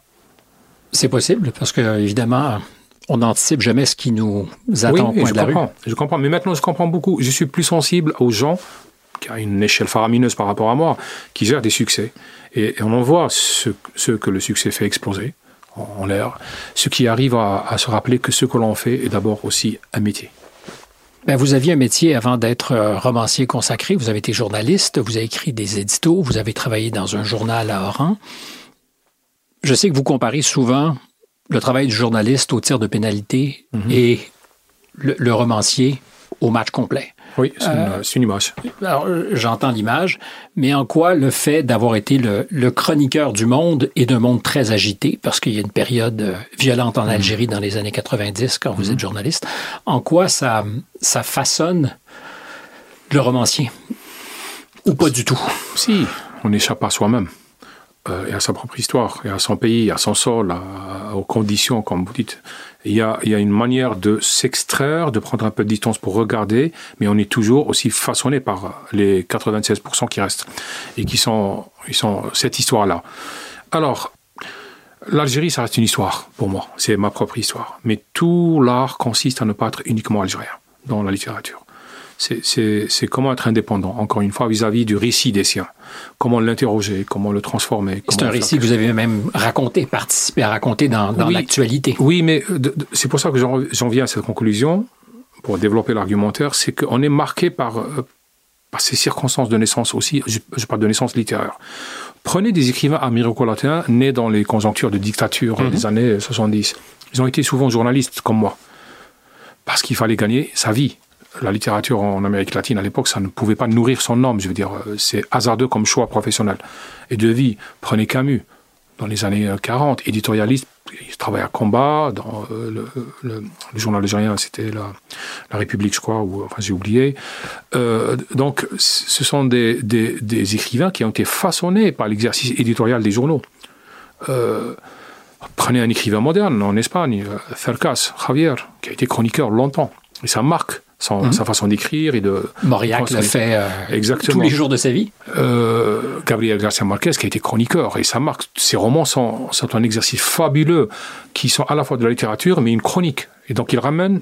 C'est possible parce que, évidemment, on n'anticipe jamais ce qui nous attend au point de la comprends, Je comprends, mais maintenant je comprends beaucoup. Je suis plus sensible aux gens qui ont une échelle faramineuse par rapport à moi, qui gèrent des succès. Et, on en voit ce, que le succès fait exploser en, l'air, ce qui arrive à, à se rappeler que ce que l'on fait est d'abord aussi un métier. Ben, vous aviez un métier avant d'être euh, romancier consacré. Vous avez été journaliste, vous avez écrit des éditos, vous avez travaillé dans un journal à Oran. Je sais que vous comparez souvent le travail du journaliste au tir de pénalité mhm. et le, romancier au match complet. Oui, c'est une, euh, image. Alors, j'entends l'image, mais en quoi le fait d'avoir été le, chroniqueur du monde et d'un monde très agité, parce qu'il y a une période euh, violente en mm. Algérie dans les années 90 quand vous mm. êtes journaliste, en quoi ça, ça façonne le romancier? Ou pas du tout? Si, on échappe à soi-même. Euh, et à sa propre histoire, et à son pays, à son sol, aux conditions, comme vous dites. Il y a, y a une manière de s'extraire, de prendre un peu de distance pour regarder, mais on est toujours aussi façonné par les 96% qui restent et qui sont, ils sont cette histoire-là. Alors, l'Algérie, ça reste une histoire pour moi. C'est ma propre histoire. Mais tout l'art consiste à ne pas être uniquement algérien dans la littérature c'est comment être indépendant, encore une fois, vis-à-vis du récit des siens. Comment l'interroger, comment le transformer. C'est un récit que vous avez même raconté, participé à raconter dans, l'actualité. Oui, mais c'est pour ça que j'en viens à cette conclusion, pour développer l'argumentaire, c'est qu'on est marqué par, euh, par ses circonstances de naissance aussi, je, parle de naissance littéraire. Prenez des écrivains américano-latins nés dans les conjonctures de dictature mhm. des années 70. Ils ont été souvent journalistes comme moi, parce qu'il fallait gagner sa vie. La littérature en Amérique latine à l'époque, ça ne pouvait pas nourrir son homme. Je veux dire, euh, c'est hasardeux comme choix professionnel et de vie. Prenez Camus dans les années 40, euh, éditorialiste, il travaille à combat, dans euh, le, journal algérien, c'était la, République, je crois, ou enfin j'ai oublié. Donc, ce sont des, des, écrivains qui ont été façonnés par l'exercice éditorial des journaux. prenez un écrivain moderne en Espagne, Cercas, Javier, qui a été chroniqueur longtemps, et ça marque Mhm. sa façon d'écrire et de. Mauriac l'a fait euh, tous les jours de sa vie. Euh, Gabriel Garcia Marquez, qui a été chroniqueur, et ça marque. Ses romans sont, sont, un exercice fabuleux, qui sont à la fois de la littérature, mais une chronique. Et donc il ramène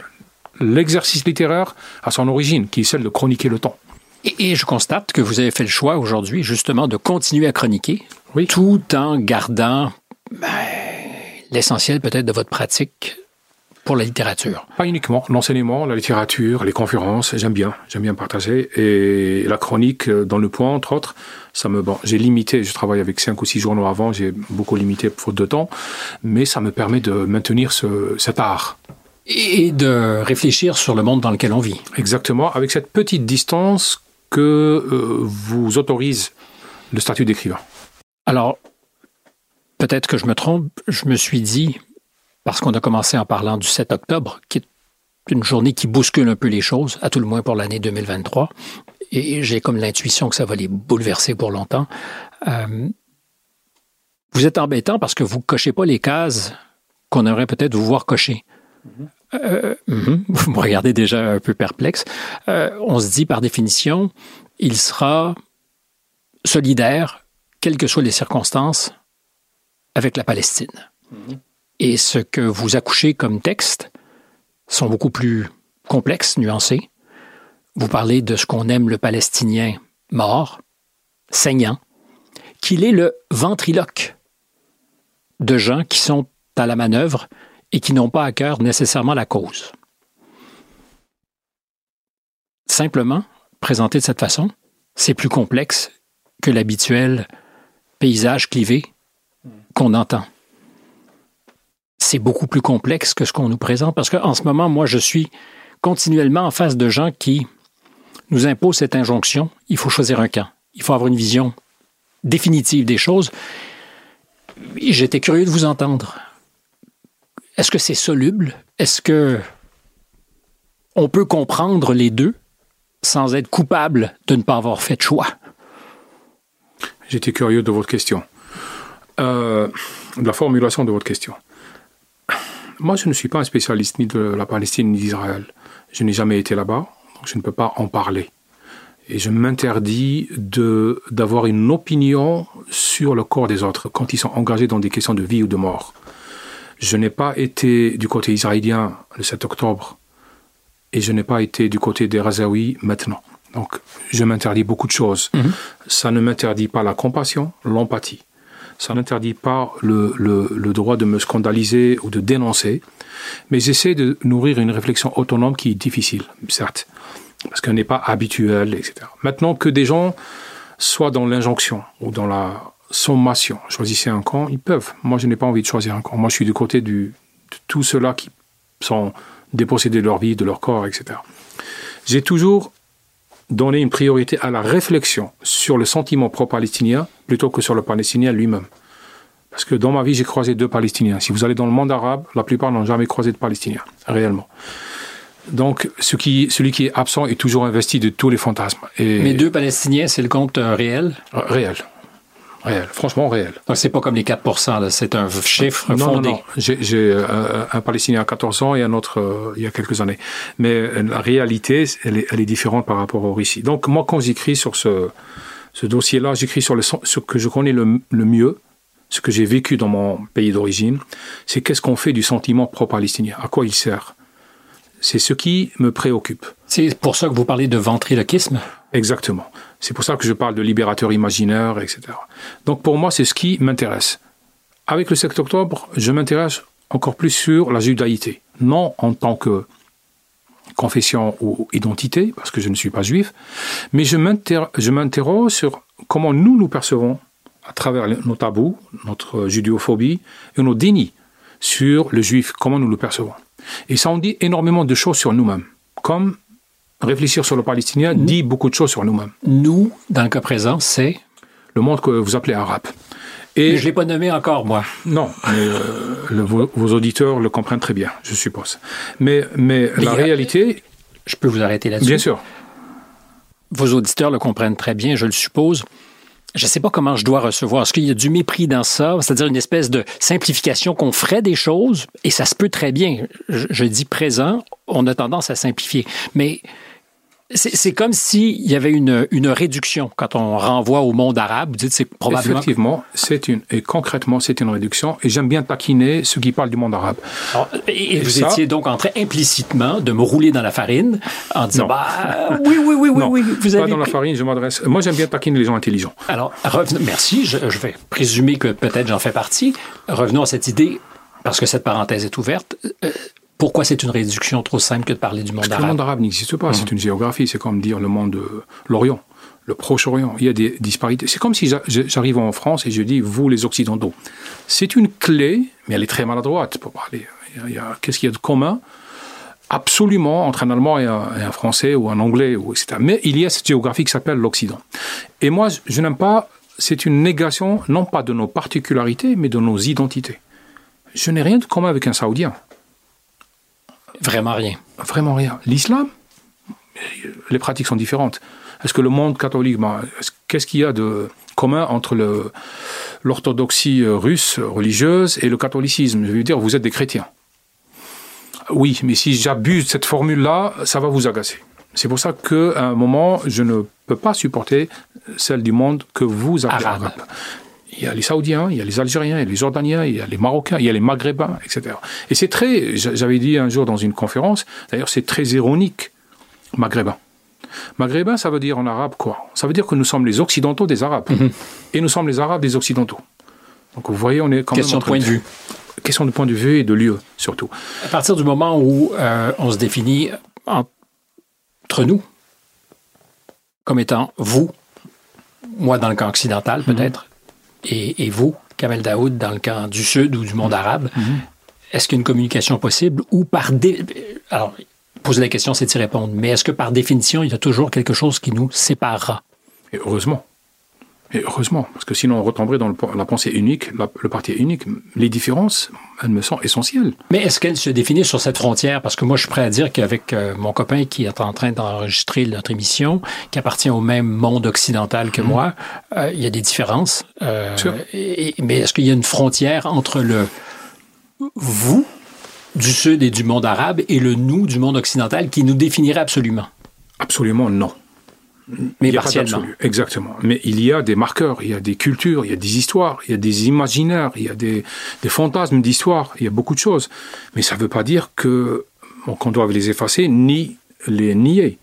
l'exercice littéraire à son origine, qui est celle de chroniquer le temps. Et, je constate que vous avez fait le choix aujourd'hui, justement, de continuer à chroniquer, tout en gardant ben, l'essentiel peut-être de votre pratique pour la littérature Pas uniquement. L'enseignement, la littérature, les conférences, j'aime bien. J'aime bien partager. Et la chronique, euh, dans le point, entre autres, ça me, bon, j'ai limité, je travaille avec cinq ou six journaux avant, j'ai beaucoup limité faute de temps, mais ça me permet de maintenir ce, cet art. Et de réfléchir sur le monde dans lequel on vit. Exactement, avec cette petite distance que euh, vous autorise le statut d'écrivain. Alors, peut-être que je me trompe, je me suis dit, parce qu'on a commencé en parlant du 7 octobre, qui est une journée qui bouscule un peu les choses, à tout le moins pour l'année 2023. Et j'ai comme l'intuition que ça va les bouleverser pour longtemps. Euh, vous êtes embêtant parce que vous cochez pas les cases qu'on aimerait peut-être vous voir cocher. Euh, mhm. vous me regardez déjà un peu perplexe. Euh, on se dit par définition, il sera solidaire, quelles que soient les circonstances, avec la Palestine. Mhm. Et ce que vous accouchez comme texte sont beaucoup plus complexes, nuancés. Vous parlez de ce qu'on aime le Palestinien mort, saignant, qu'il est le ventriloque de gens qui sont à la manœuvre et qui n'ont pas à cœur nécessairement la cause. Simplement, présenté de cette façon, c'est plus complexe que l'habituel paysage clivé qu'on entend c'est beaucoup plus complexe que ce qu'on nous présente parce qu'en ce moment, moi, je suis continuellement en face de gens qui nous imposent cette injonction. Il faut choisir un camp. Il faut avoir une vision définitive des choses. J'étais curieux de vous entendre. Est-ce que c'est soluble? Est-ce que on peut comprendre les deux sans être coupable de ne pas avoir fait de choix? J'étais curieux de votre question. Euh, de la formulation de votre question. Moi, je ne suis pas un spécialiste ni de la Palestine ni d'Israël. Je n'ai jamais été là-bas, donc je ne peux pas en parler. Et je m'interdis de, d'avoir une opinion sur le corps des autres quand ils sont engagés dans des questions de vie ou de mort. Je n'ai pas été du côté israélien le 7 octobre et je n'ai pas été du côté des Razaouis maintenant. Donc, je m'interdis beaucoup de choses. Mhm. Ça ne m'interdit pas la compassion, l'empathie ça n'interdit pas le, le, droit de me scandaliser ou de dénoncer, mais j'essaie de nourrir une réflexion autonome qui est difficile, certes, parce qu'elle n'est pas habituelle, etc. Maintenant que des gens soient dans l'injonction ou dans la sommation, choisissez un camp, ils peuvent. Moi, je n'ai pas envie de choisir un camp. Moi, je suis du côté de tous ceux-là qui sont dépossédés de leur vie, de leur corps, etc. J'ai toujours donner une priorité à la réflexion sur le sentiment pro-palestinien plutôt que sur le palestinien lui-même. Parce que dans ma vie, j'ai croisé deux Palestiniens. Si vous allez dans le monde arabe, la plupart n'ont jamais croisé de Palestiniens, réellement. Donc, ce qui, celui qui est absent est toujours investi de tous les fantasmes. Et Mais deux Palestiniens, c'est le compte euh, réel? Réel. Réel, franchement réel. Donc c'est pas comme les 4%, c'est un chiffre non, fondé. Non, non. J'ai euh, un Palestinien à 14 ans et un autre euh, il y a quelques années. Mais la réalité, elle est, elle est, différente par rapport au récit. Donc moi, quand j'écris sur ce, ce dossier-là, j'écris sur le, ce que je connais le, le mieux, ce que j'ai vécu dans mon pays d'origine, c'est qu'est-ce qu'on fait du sentiment pro-palestinien, à quoi il sert. C'est ce qui me préoccupe. C'est pour ça que vous parlez de ventriloquisme? Exactement. C'est pour ça que je parle de libérateur imaginaire, etc. Donc pour moi, c'est ce qui m'intéresse. Avec le 7 octobre, je m'intéresse encore plus sur la judaïté. Non en tant que confession ou identité, parce que je ne suis pas juif, mais je m'interroge sur comment nous nous percevons à travers nos tabous, notre judéophobie et nos dénis sur le juif, comment nous le percevons. Et ça en dit énormément de choses sur nous-mêmes, comme réfléchir sur le palestinien dit beaucoup de choses sur nous-mêmes. Nous, dans le cas présent, c'est Le monde que vous appelez arabe. Et je ne l'ai pas nommé encore, moi. Non, mais euh, vos, auditeurs le comprennent très bien, je suppose. Mais, mais, la réalité... Je peux vous arrêter là-dessus? Bien sûr. Vos auditeurs le comprennent très bien, je le suppose. Je ne sais pas comment je dois recevoir. Est-ce qu'il y a du mépris dans ça? C'est-à-dire une espèce de simplification qu'on ferait des choses, et ça se peut très bien. Je, je dis présent, on a tendance à simplifier. Mais c'est comme s'il y avait une, une, réduction quand on renvoie au monde arabe. Vous dites c'est probablement. Effectivement, c'est une et concrètement c'est une réduction. Et j'aime bien taquiner ceux qui parlent du monde arabe. et, vous étiez donc en train implicitement de me rouler dans la farine en disant bah oui oui oui oui oui vous avez pas dans la farine. Je m'adresse. Moi j'aime bien taquiner les gens intelligents. Alors merci. Je, je vais présumer que peut-être j'en fais partie. Revenons à cette idée parce que cette parenthèse est ouverte. Euh, pourquoi c'est une réduction trop simple que de parler du monde arabe Le monde arabe n'existe pas, c'est mmh. une géographie, c'est comme dire le monde de l'Orient, le Proche-Orient. Il y a des disparités. C'est comme si j'arrive en France et je dis vous les Occidentaux. C'est une clé, mais elle est très maladroite pour parler. Qu'est-ce qu'il y a de commun? Absolument entre un Allemand et un, Français ou un Anglais, ou etc. Mais il y a cette géographie qui s'appelle l'Occident. Et moi, je n'aime pas, c'est une négation non pas de nos particularités, mais de nos identités. Je n'ai rien de commun avec un Saoudien. Vraiment rien. Vraiment rien. L'islam, les pratiques sont différentes. Est-ce que le monde catholique, ben, qu'est-ce qu'il y a de commun entre l'orthodoxie russe religieuse et le catholicisme? Je veux dire, vous êtes des chrétiens. Oui, mais si j'abuse de cette formule-là, ça va vous agacer. C'est pour ça qu'à un moment, je ne peux pas supporter celle du monde que vous appelez arabe il y a les Saoudiens, il y a les Algériens, il y a les Jordaniens, il y a les Marocains, il y a les Maghrébins, etc. Et c'est très, j'avais dit un jour dans une conférence, d'ailleurs c'est très ironique, Maghrébin. Maghrébin, ça veut dire en arabe quoi? Ça veut dire que nous sommes les Occidentaux des Arabes. Mhm. Et nous sommes les Arabes des Occidentaux. Donc vous voyez, on est quand Question même... de point de vue. Question de point de vue et de lieu, surtout. À partir du moment où euh, on se définit entre nous comme étant vous, moi dans le camp occidental mhm. peut-être, et, vous, Kamel Daoud, dans le camp du Sud ou du monde arabe, mm-hmm. est-ce qu'il y a une communication possible ou par... Dé... Alors, poser la question, c'est d'y répondre, mais est-ce que par définition, il y a toujours quelque chose qui nous séparera? Et heureusement. Et heureusement, parce que sinon on retomberait dans la pensée unique, le parti unique. Les différences, elles me sont essentielles. Mais est-ce qu'elles se définissent sur cette frontière? Parce que moi, je suis prêt à dire qu'avec euh, mon copain qui est en train d'enregistrer notre émission, qui appartient au même monde occidental que mhm. moi, euh, il y a des différences. Euh, mais est-ce qu'il y a une frontière entre le vous du Sud et du monde arabe et le nous du monde occidental qui nous définirait absolument? Absolument non. Mais partiellement. Exactement. Mais il y a des marqueurs, il y a des cultures, il y a des histoires, il y a des imaginaires, il y a des, fantasmes d'histoire, il y a beaucoup de choses. Mais ça ne veut pas dire que qu'on doit les effacer ni les nier.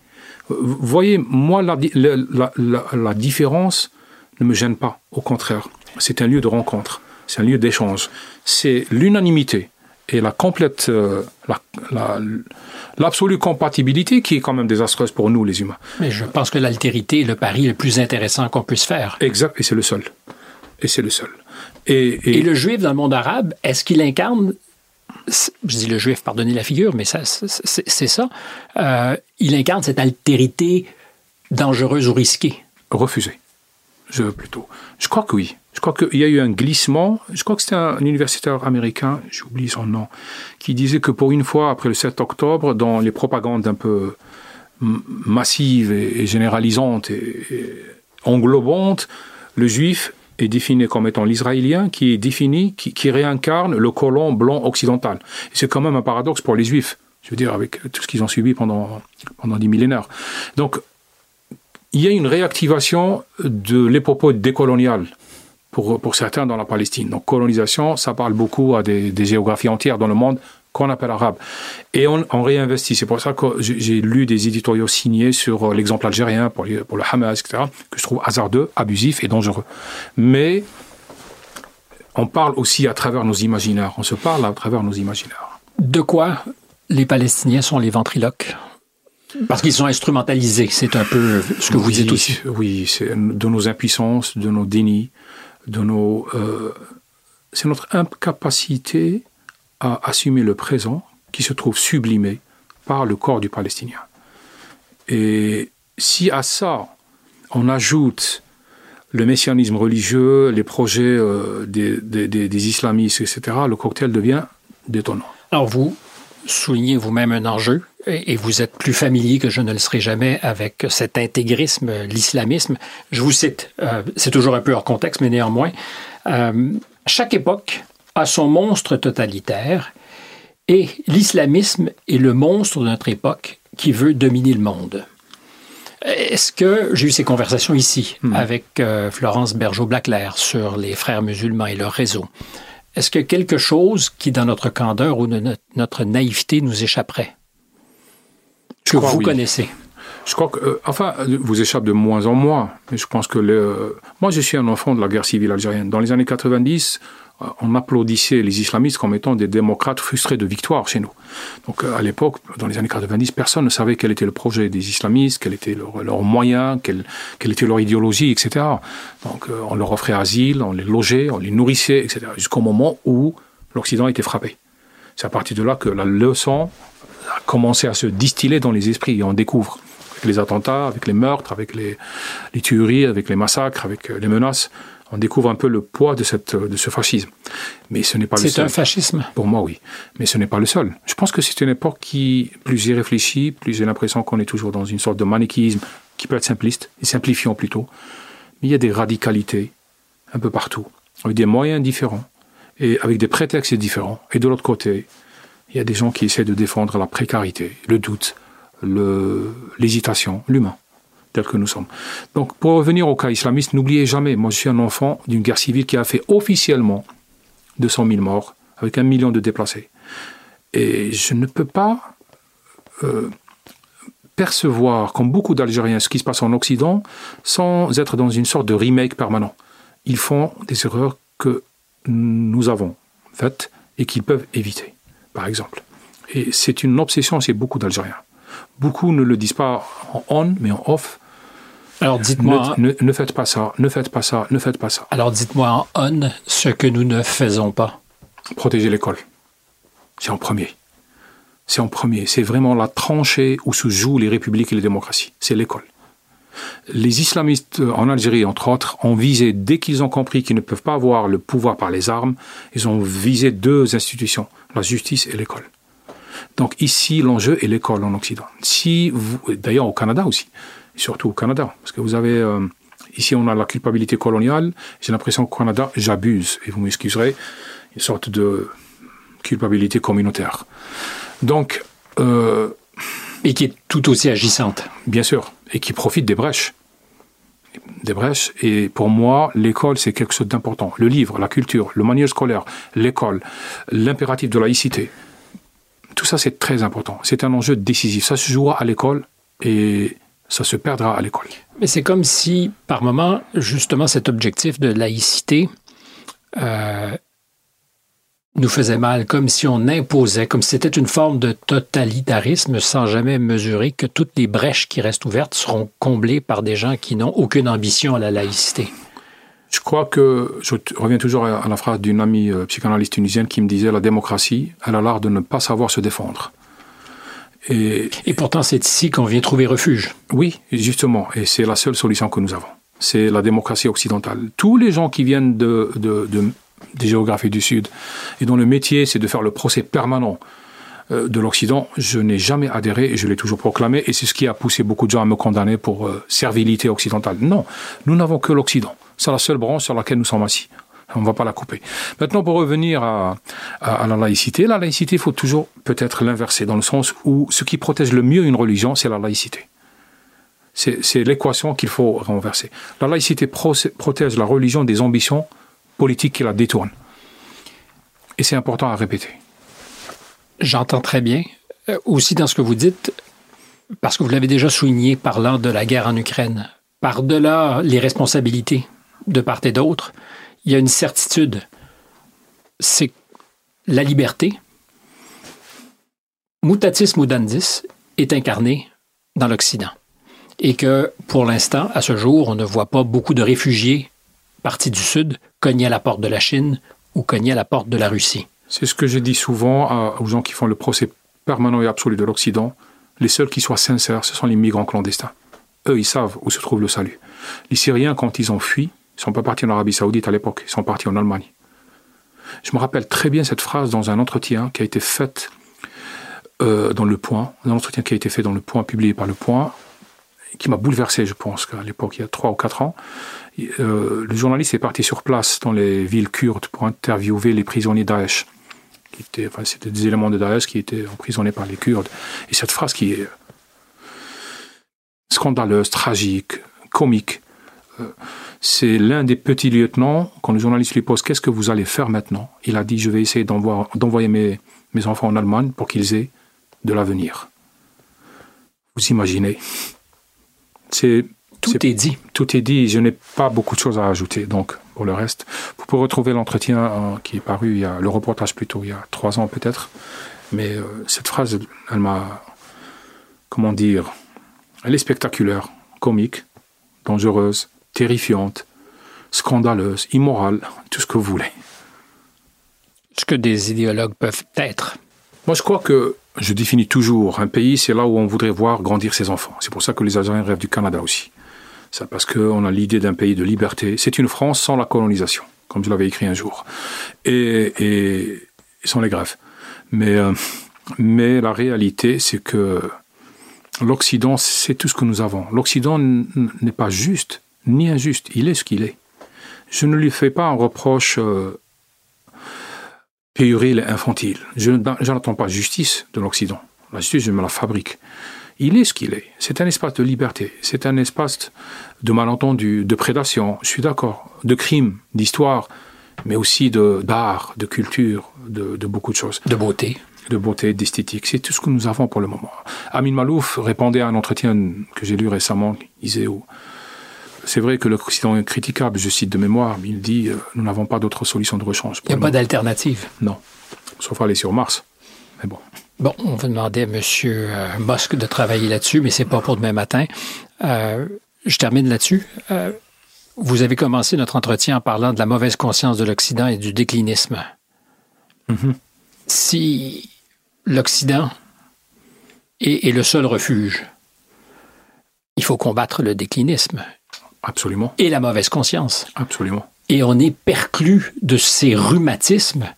Vous voyez, moi, la, la, différence ne me gêne pas. Au contraire, c'est un lieu de rencontre, c'est un lieu d'échange. C'est l'unanimité et la complète, euh, l'absolue compatibilité qui est quand même désastreuse pour nous, les humains. Mais je pense que l'altérité est le pari le plus intéressant qu'on puisse faire. Exact, et c'est le seul. Et c'est le seul. Et, le juif dans le monde arabe, est-ce qu'il incarne je dis le juif, pardonnez la figure, mais ça, c'est ça. Euh, il incarne cette altérité dangereuse ou risquée? Refusée. Je plutôt. Je crois que oui. Je crois qu'il y a eu un glissement. Je crois que c'était un universitaire américain, j'oublie son nom, qui disait que pour une fois, après le 7 octobre, dans les propagandes un peu massives et, généralisantes et, englobantes, le juif est défini comme étant l'israélien qui est défini, qui, réincarne le colon blanc occidental. C'est quand même un paradoxe pour les juifs, je veux dire, avec tout ce qu'ils ont subi pendant, pendant des millénaires. Donc, il y a une réactivation de l'épopée décoloniale pour, pour certains dans la Palestine. Donc colonisation, ça parle beaucoup à des, géographies entières dans le monde qu'on appelle arabe. Et on, réinvestit. C'est pour ça que j'ai lu des éditoriaux signés sur euh, l'exemple algérien pour, pour le Hamas, etc., que je trouve hasardeux, abusif et dangereux. Mais on parle aussi à travers nos imaginaires. On se parle à travers nos imaginaires. De quoi les Palestiniens sont les ventriloques? Parce qu'ils sont instrumentalisés, c'est un peu ce que vous dites aussi. Oui, c'est de nos impuissances, de nos dénis, de nos. Euh, c'est notre incapacité à assumer le présent qui se trouve sublimé par le corps du Palestinien. Et si à ça, on ajoute le messianisme religieux, les projets euh, des, des, islamistes, etc., le cocktail devient détonnant. Alors vous soulignez vous-même un enjeu, et vous êtes plus familier que je ne le serai jamais avec cet intégrisme, l'islamisme. Je vous cite, euh, c'est toujours un peu hors contexte, mais néanmoins, euh, chaque époque a son monstre totalitaire, et l'islamisme est le monstre de notre époque qui veut dominer le monde. Est-ce que j'ai eu ces conversations ici hmm. avec euh, Florence Bergeau-Blaclair sur les frères musulmans et leur réseau? Est-ce que quelque chose qui, dans notre candeur ou notre naïveté, nous échapperait? Que vous connaissez? Je crois que, euh, enfin, vous échappe de moins en moins. Mais je pense que le, moi, je suis un enfant de la guerre civile algérienne. Dans les années 90, euh, on applaudissait les islamistes comme étant des démocrates frustrés de victoire chez nous. Donc euh, à l'époque, dans les années 90, personne ne savait quel était le projet des islamistes, quel était leur, leur moyen, quelle, était leur idéologie, etc. Donc euh, on leur offrait asile, on les logeait, on les nourrissait, etc. Jusqu'au moment où l'Occident était frappé. C'est à partir de là que la leçon a commencé à se distiller dans les esprits et on découvre avec les attentats, avec les meurtres, avec les, les tueries, avec les massacres, avec les menaces on découvre un peu le poids de, cette, de ce fascisme. Mais ce n'est pas le seul. C'est un fascisme? Pour moi, oui. Mais ce n'est pas le seul. Je pense que c'est une époque qui, plus y réfléchit, plus j'ai l'impression qu'on est toujours dans une sorte de manichéisme qui peut être simpliste, et simplifiant plutôt. Mais il y a des radicalités un peu partout, avec des moyens différents, et avec des prétextes différents. Et de l'autre côté, il y a des gens qui essaient de défendre la précarité, le doute, l'hésitation, l'humain tel que nous sommes. Donc, pour revenir au cas islamiste, n'oubliez jamais, moi je suis un enfant d'une guerre civile qui a fait officiellement 200 000 morts, avec un million de déplacés. Et je ne peux pas euh, percevoir, comme beaucoup d'Algériens, ce qui se passe en Occident, sans être dans une sorte de remake permanent. Ils font des erreurs que nous avons faites et qu'ils peuvent éviter, par exemple. Et c'est une obsession chez beaucoup d'Algériens. Beaucoup ne le disent pas en on, mais en off. Alors dites-moi. Ne, faites pas ça, ne faites pas ça, ne faites pas ça. Alors dites-moi en on ce que nous ne faisons pas. Protéger l'école. C'est en premier. C'est en premier. C'est vraiment la tranchée où se jouent les républiques et les démocraties. C'est l'école. Les islamistes en Algérie, entre autres, ont visé, dès qu'ils ont compris qu'ils ne peuvent pas avoir le pouvoir par les armes, ils ont visé deux institutions, la justice et l'école. Donc ici, l'enjeu est l'école en Occident. Si d'ailleurs au Canada aussi, surtout au Canada, parce que vous avez euh, ici on a la culpabilité coloniale. J'ai l'impression qu'au Canada, j'abuse et vous m'excuserez, une sorte de culpabilité communautaire. Donc euh, et qui est tout aussi agissante. Bien sûr, et qui profite des brèches des brèches. Et pour moi, l'école, c'est quelque chose d'important. Le livre, la culture, le manuel scolaire, l'école, l'impératif de laïcité, tout ça, c'est très important. C'est un enjeu décisif. Ça se jouera à l'école et ça se perdra à l'école. Mais c'est comme si, par moment, justement, cet objectif de laïcité euh, nous faisait mal, comme si on imposait, comme si c'était une forme de totalitarisme sans jamais mesurer que toutes les brèches qui restent ouvertes seront comblées par des gens qui n'ont aucune ambition à la laïcité. Je crois que, je reviens toujours à la phrase d'une amie euh, psychanalyste tunisienne qui me disait la démocratie, elle a l'art de ne pas savoir se défendre. Et, et pourtant, c'est ici qu'on vient trouver refuge. Oui, justement, et c'est la seule solution que nous avons. C'est la démocratie occidentale. Tous les gens qui viennent de, de, de des géographies du Sud et dont le métier c'est de faire le procès permanent euh, de l'Occident, je n'ai jamais adhéré et je l'ai toujours proclamé et c'est ce qui a poussé beaucoup de gens à me condamner pour euh, servilité occidentale. Non, nous n'avons que l'Occident. C'est la seule branche sur laquelle nous sommes assis. On ne va pas la couper. Maintenant, pour revenir à, à, la laïcité, la laïcité, il faut toujours peut-être l'inverser, dans le sens où ce qui protège le mieux une religion, c'est la laïcité. C'est l'équation qu'il faut renverser. La laïcité protège la religion des ambitions politiques qui la détournent. Et c'est important à répéter. J'entends très bien. Euh, aussi dans ce que vous dites, parce que vous l'avez déjà souligné parlant de la guerre en Ukraine, par-delà les responsabilités de part et d'autre, il y a une certitude, c'est la liberté. Mutatis mudandis est incarnée dans l'Occident et que pour l'instant, à ce jour, on ne voit pas beaucoup de réfugiés partis du Sud cogner à la porte de la Chine ou cogner à la porte de la Russie. C'est ce que je dis souvent aux gens qui font le procès permanent et absolu de l'Occident. Les seuls qui soient sincères, ce sont les migrants clandestins. Eux, ils savent où se trouve le salut. Les Syriens, quand ils ont fui, ils ne sont pas partis en Arabie Saoudite à l'époque, ils sont partis en Allemagne. Je me rappelle très bien cette phrase dans un entretien qui a été fait euh, dans Le Point, un entretien qui a été fait dans Le Point, publié par Le Point, qui m'a bouleversé, je pense, qu'à l'époque, il y a trois ou quatre ans. Euh, le journaliste est parti sur place dans les villes kurdes pour interviewer les prisonniers Daesh. Qui enfin, c'était des éléments de Daesh qui étaient emprisonnés par les Kurdes. Et cette phrase qui est scandaleuse, tragique, comique, euh, c'est l'un des petits lieutenants, quand le journaliste lui pose Qu'est-ce que vous allez faire maintenant? Il a dit Je vais essayer d'envoyer mes enfants en Allemagne pour qu'ils aient de l'avenir. Vous imaginez? C'est tout est, dit. Tout est dit. Je n'ai pas beaucoup de choses à ajouter. Donc, pour le reste, vous pouvez retrouver l'entretien euh, qui est paru, il y a, le reportage plutôt, il y a trois ans peut-être. Mais euh, cette phrase, elle m'a. Comment dire Elle est spectaculaire, comique, dangereuse, terrifiante, scandaleuse, immorale, tout ce que vous voulez. Ce que des idéologues peuvent être. Moi, je crois que je définis toujours un pays, c'est là où on voudrait voir grandir ses enfants. C'est pour ça que les Algériens rêvent du Canada aussi. C'est parce qu'on a l'idée d'un pays de liberté. C'est une France sans la colonisation, comme je l'avais écrit un jour, et, et sans les grèves. Mais, euh, mais la réalité, c'est que l'Occident, c'est tout ce que nous avons. L'Occident n'est pas juste, ni injuste. Il est ce qu'il est. Je ne lui fais pas un reproche euh, puéril et infantile. Je n'attends pas justice de l'Occident. La justice, je me la fabrique. Il est ce qu'il est. C'est un espace de liberté. C'est un espace de malentendu, de prédation. Je suis d'accord. De crimes, d'histoire, mais aussi d'art, de, culture, de, de, beaucoup de choses. De beauté. De beauté, d'esthétique. C'est tout ce que nous avons pour le moment. Amin Malouf répondait à un entretien que j'ai lu récemment. Il disait c'est vrai que l'Occident est critiquable, je cite de mémoire, mais il dit euh, nous n'avons pas d'autre solution de rechange. Il n'y a pas d'alternative. Non. Sauf aller sur Mars. Mais bon. Bon, on va demander à M. Euh, Musk de travailler là-dessus, mais c'est pas pour demain matin. Euh, je termine là-dessus. vous avez commencé notre entretien en parlant de la mauvaise conscience de l'Occident et du déclinisme. Mm-hmm. Si l'Occident est le seul refuge, il faut combattre le déclinisme. Absolument. Et la mauvaise conscience. Absolument. Et on est perclus de ces rhumatismes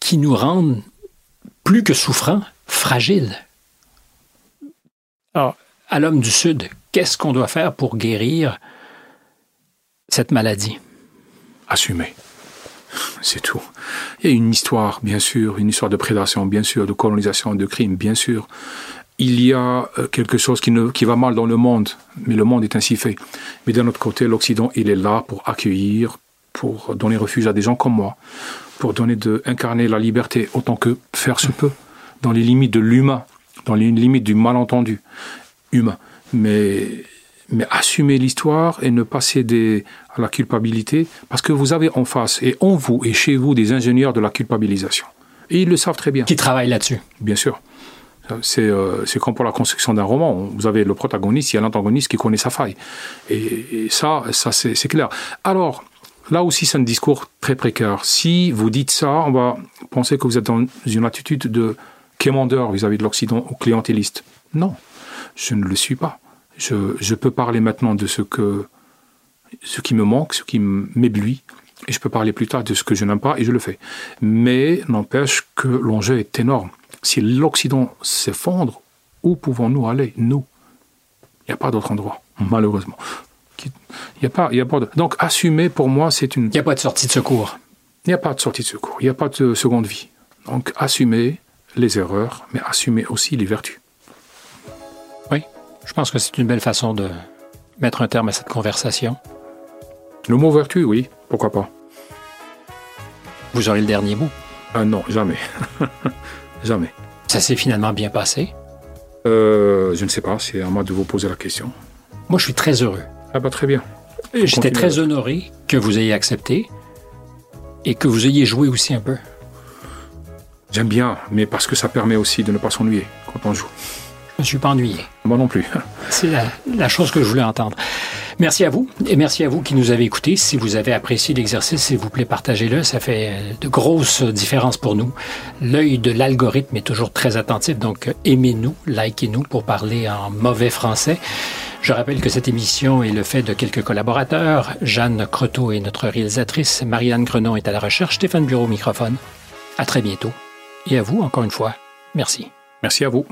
qui nous rendent plus que souffrants, fragiles. Alors, à l'homme du Sud, qu'est-ce qu'on doit faire pour guérir cette maladie? Assumer. C'est tout. Il y a une histoire, bien sûr, une histoire de prédation, bien sûr, de colonisation, de crime, bien sûr il y a euh, quelque chose qui, ne, qui va mal dans le monde, mais le monde est ainsi fait. Mais d'un autre côté, l'Occident, il est là pour accueillir, pour donner refuge à des gens comme moi, pour donner de incarner la liberté autant que faire se peut, dans les limites de l'humain, dans les limites du malentendu humain. Mais, mais assumer l'histoire et ne pas céder à la culpabilité, parce que vous avez en face et en vous et chez vous des ingénieurs de la culpabilisation. Et ils le savent très bien. Qui travaillent là-dessus. Bien sûr. Euh, c'est comme pour la construction d'un roman. Vous avez le protagoniste, il y a l'antagoniste qui connaît sa faille. Et, ça, ça c'est clair. Alors, là aussi, c'est un discours très précaire. Si vous dites ça, on va penser que vous êtes dans une attitude de quémandeur vis-à-vis de l'Occident ou clientéliste. Non, je ne le suis pas. Je, je, peux parler maintenant de ce, que, ce qui me manque, ce qui m'éblouit, et je peux parler plus tard de ce que je n'aime pas, et je le fais. Mais n'empêche que l'enjeu est énorme. Si l'Occident s'effondre, où pouvons-nous aller, nous? Il n'y a pas d'autre endroit, malheureusement. Il n'y a pas, il y a pas Donc, assumer, pour moi, c'est une... Il n'y a pas de sortie de secours. Il n'y a pas de sortie de secours. Il n'y a pas de seconde vie. Donc, assumer les erreurs, mais assumer aussi les vertus. Oui, je pense que c'est une belle façon de mettre un terme à cette conversation. Le mot vertu, oui, pourquoi pas. Vous aurez le dernier mot Ah non, jamais. Jamais. Ça s'est finalement bien passé? Euh, je ne sais pas, c'est à moi de vous poser la question. Moi, je suis très heureux. Ah bah très bien. J'étais très honoré que vous ayez accepté et que vous ayez joué aussi un peu. J'aime bien, mais parce que ça permet aussi de ne pas s'ennuyer quand on joue. Je ne suis pas ennuyé. Moi non plus. C'est la, chose que je voulais entendre. Merci à vous et merci à vous qui nous avez écoutés. Si vous avez apprécié l'exercice, s'il vous plaît, partagez-le. Ça fait de grosses différences pour nous. L'œil de l'algorithme est toujours très attentif, donc aimez-nous, likez-nous pour parler en mauvais français. Je rappelle que cette émission est le fait de quelques collaborateurs. Jeanne Croteau est notre réalisatrice. Marianne Grenon est à la recherche. Stéphane Bureau au microphone. À très bientôt. Et à vous, encore une fois, merci. Merci à vous.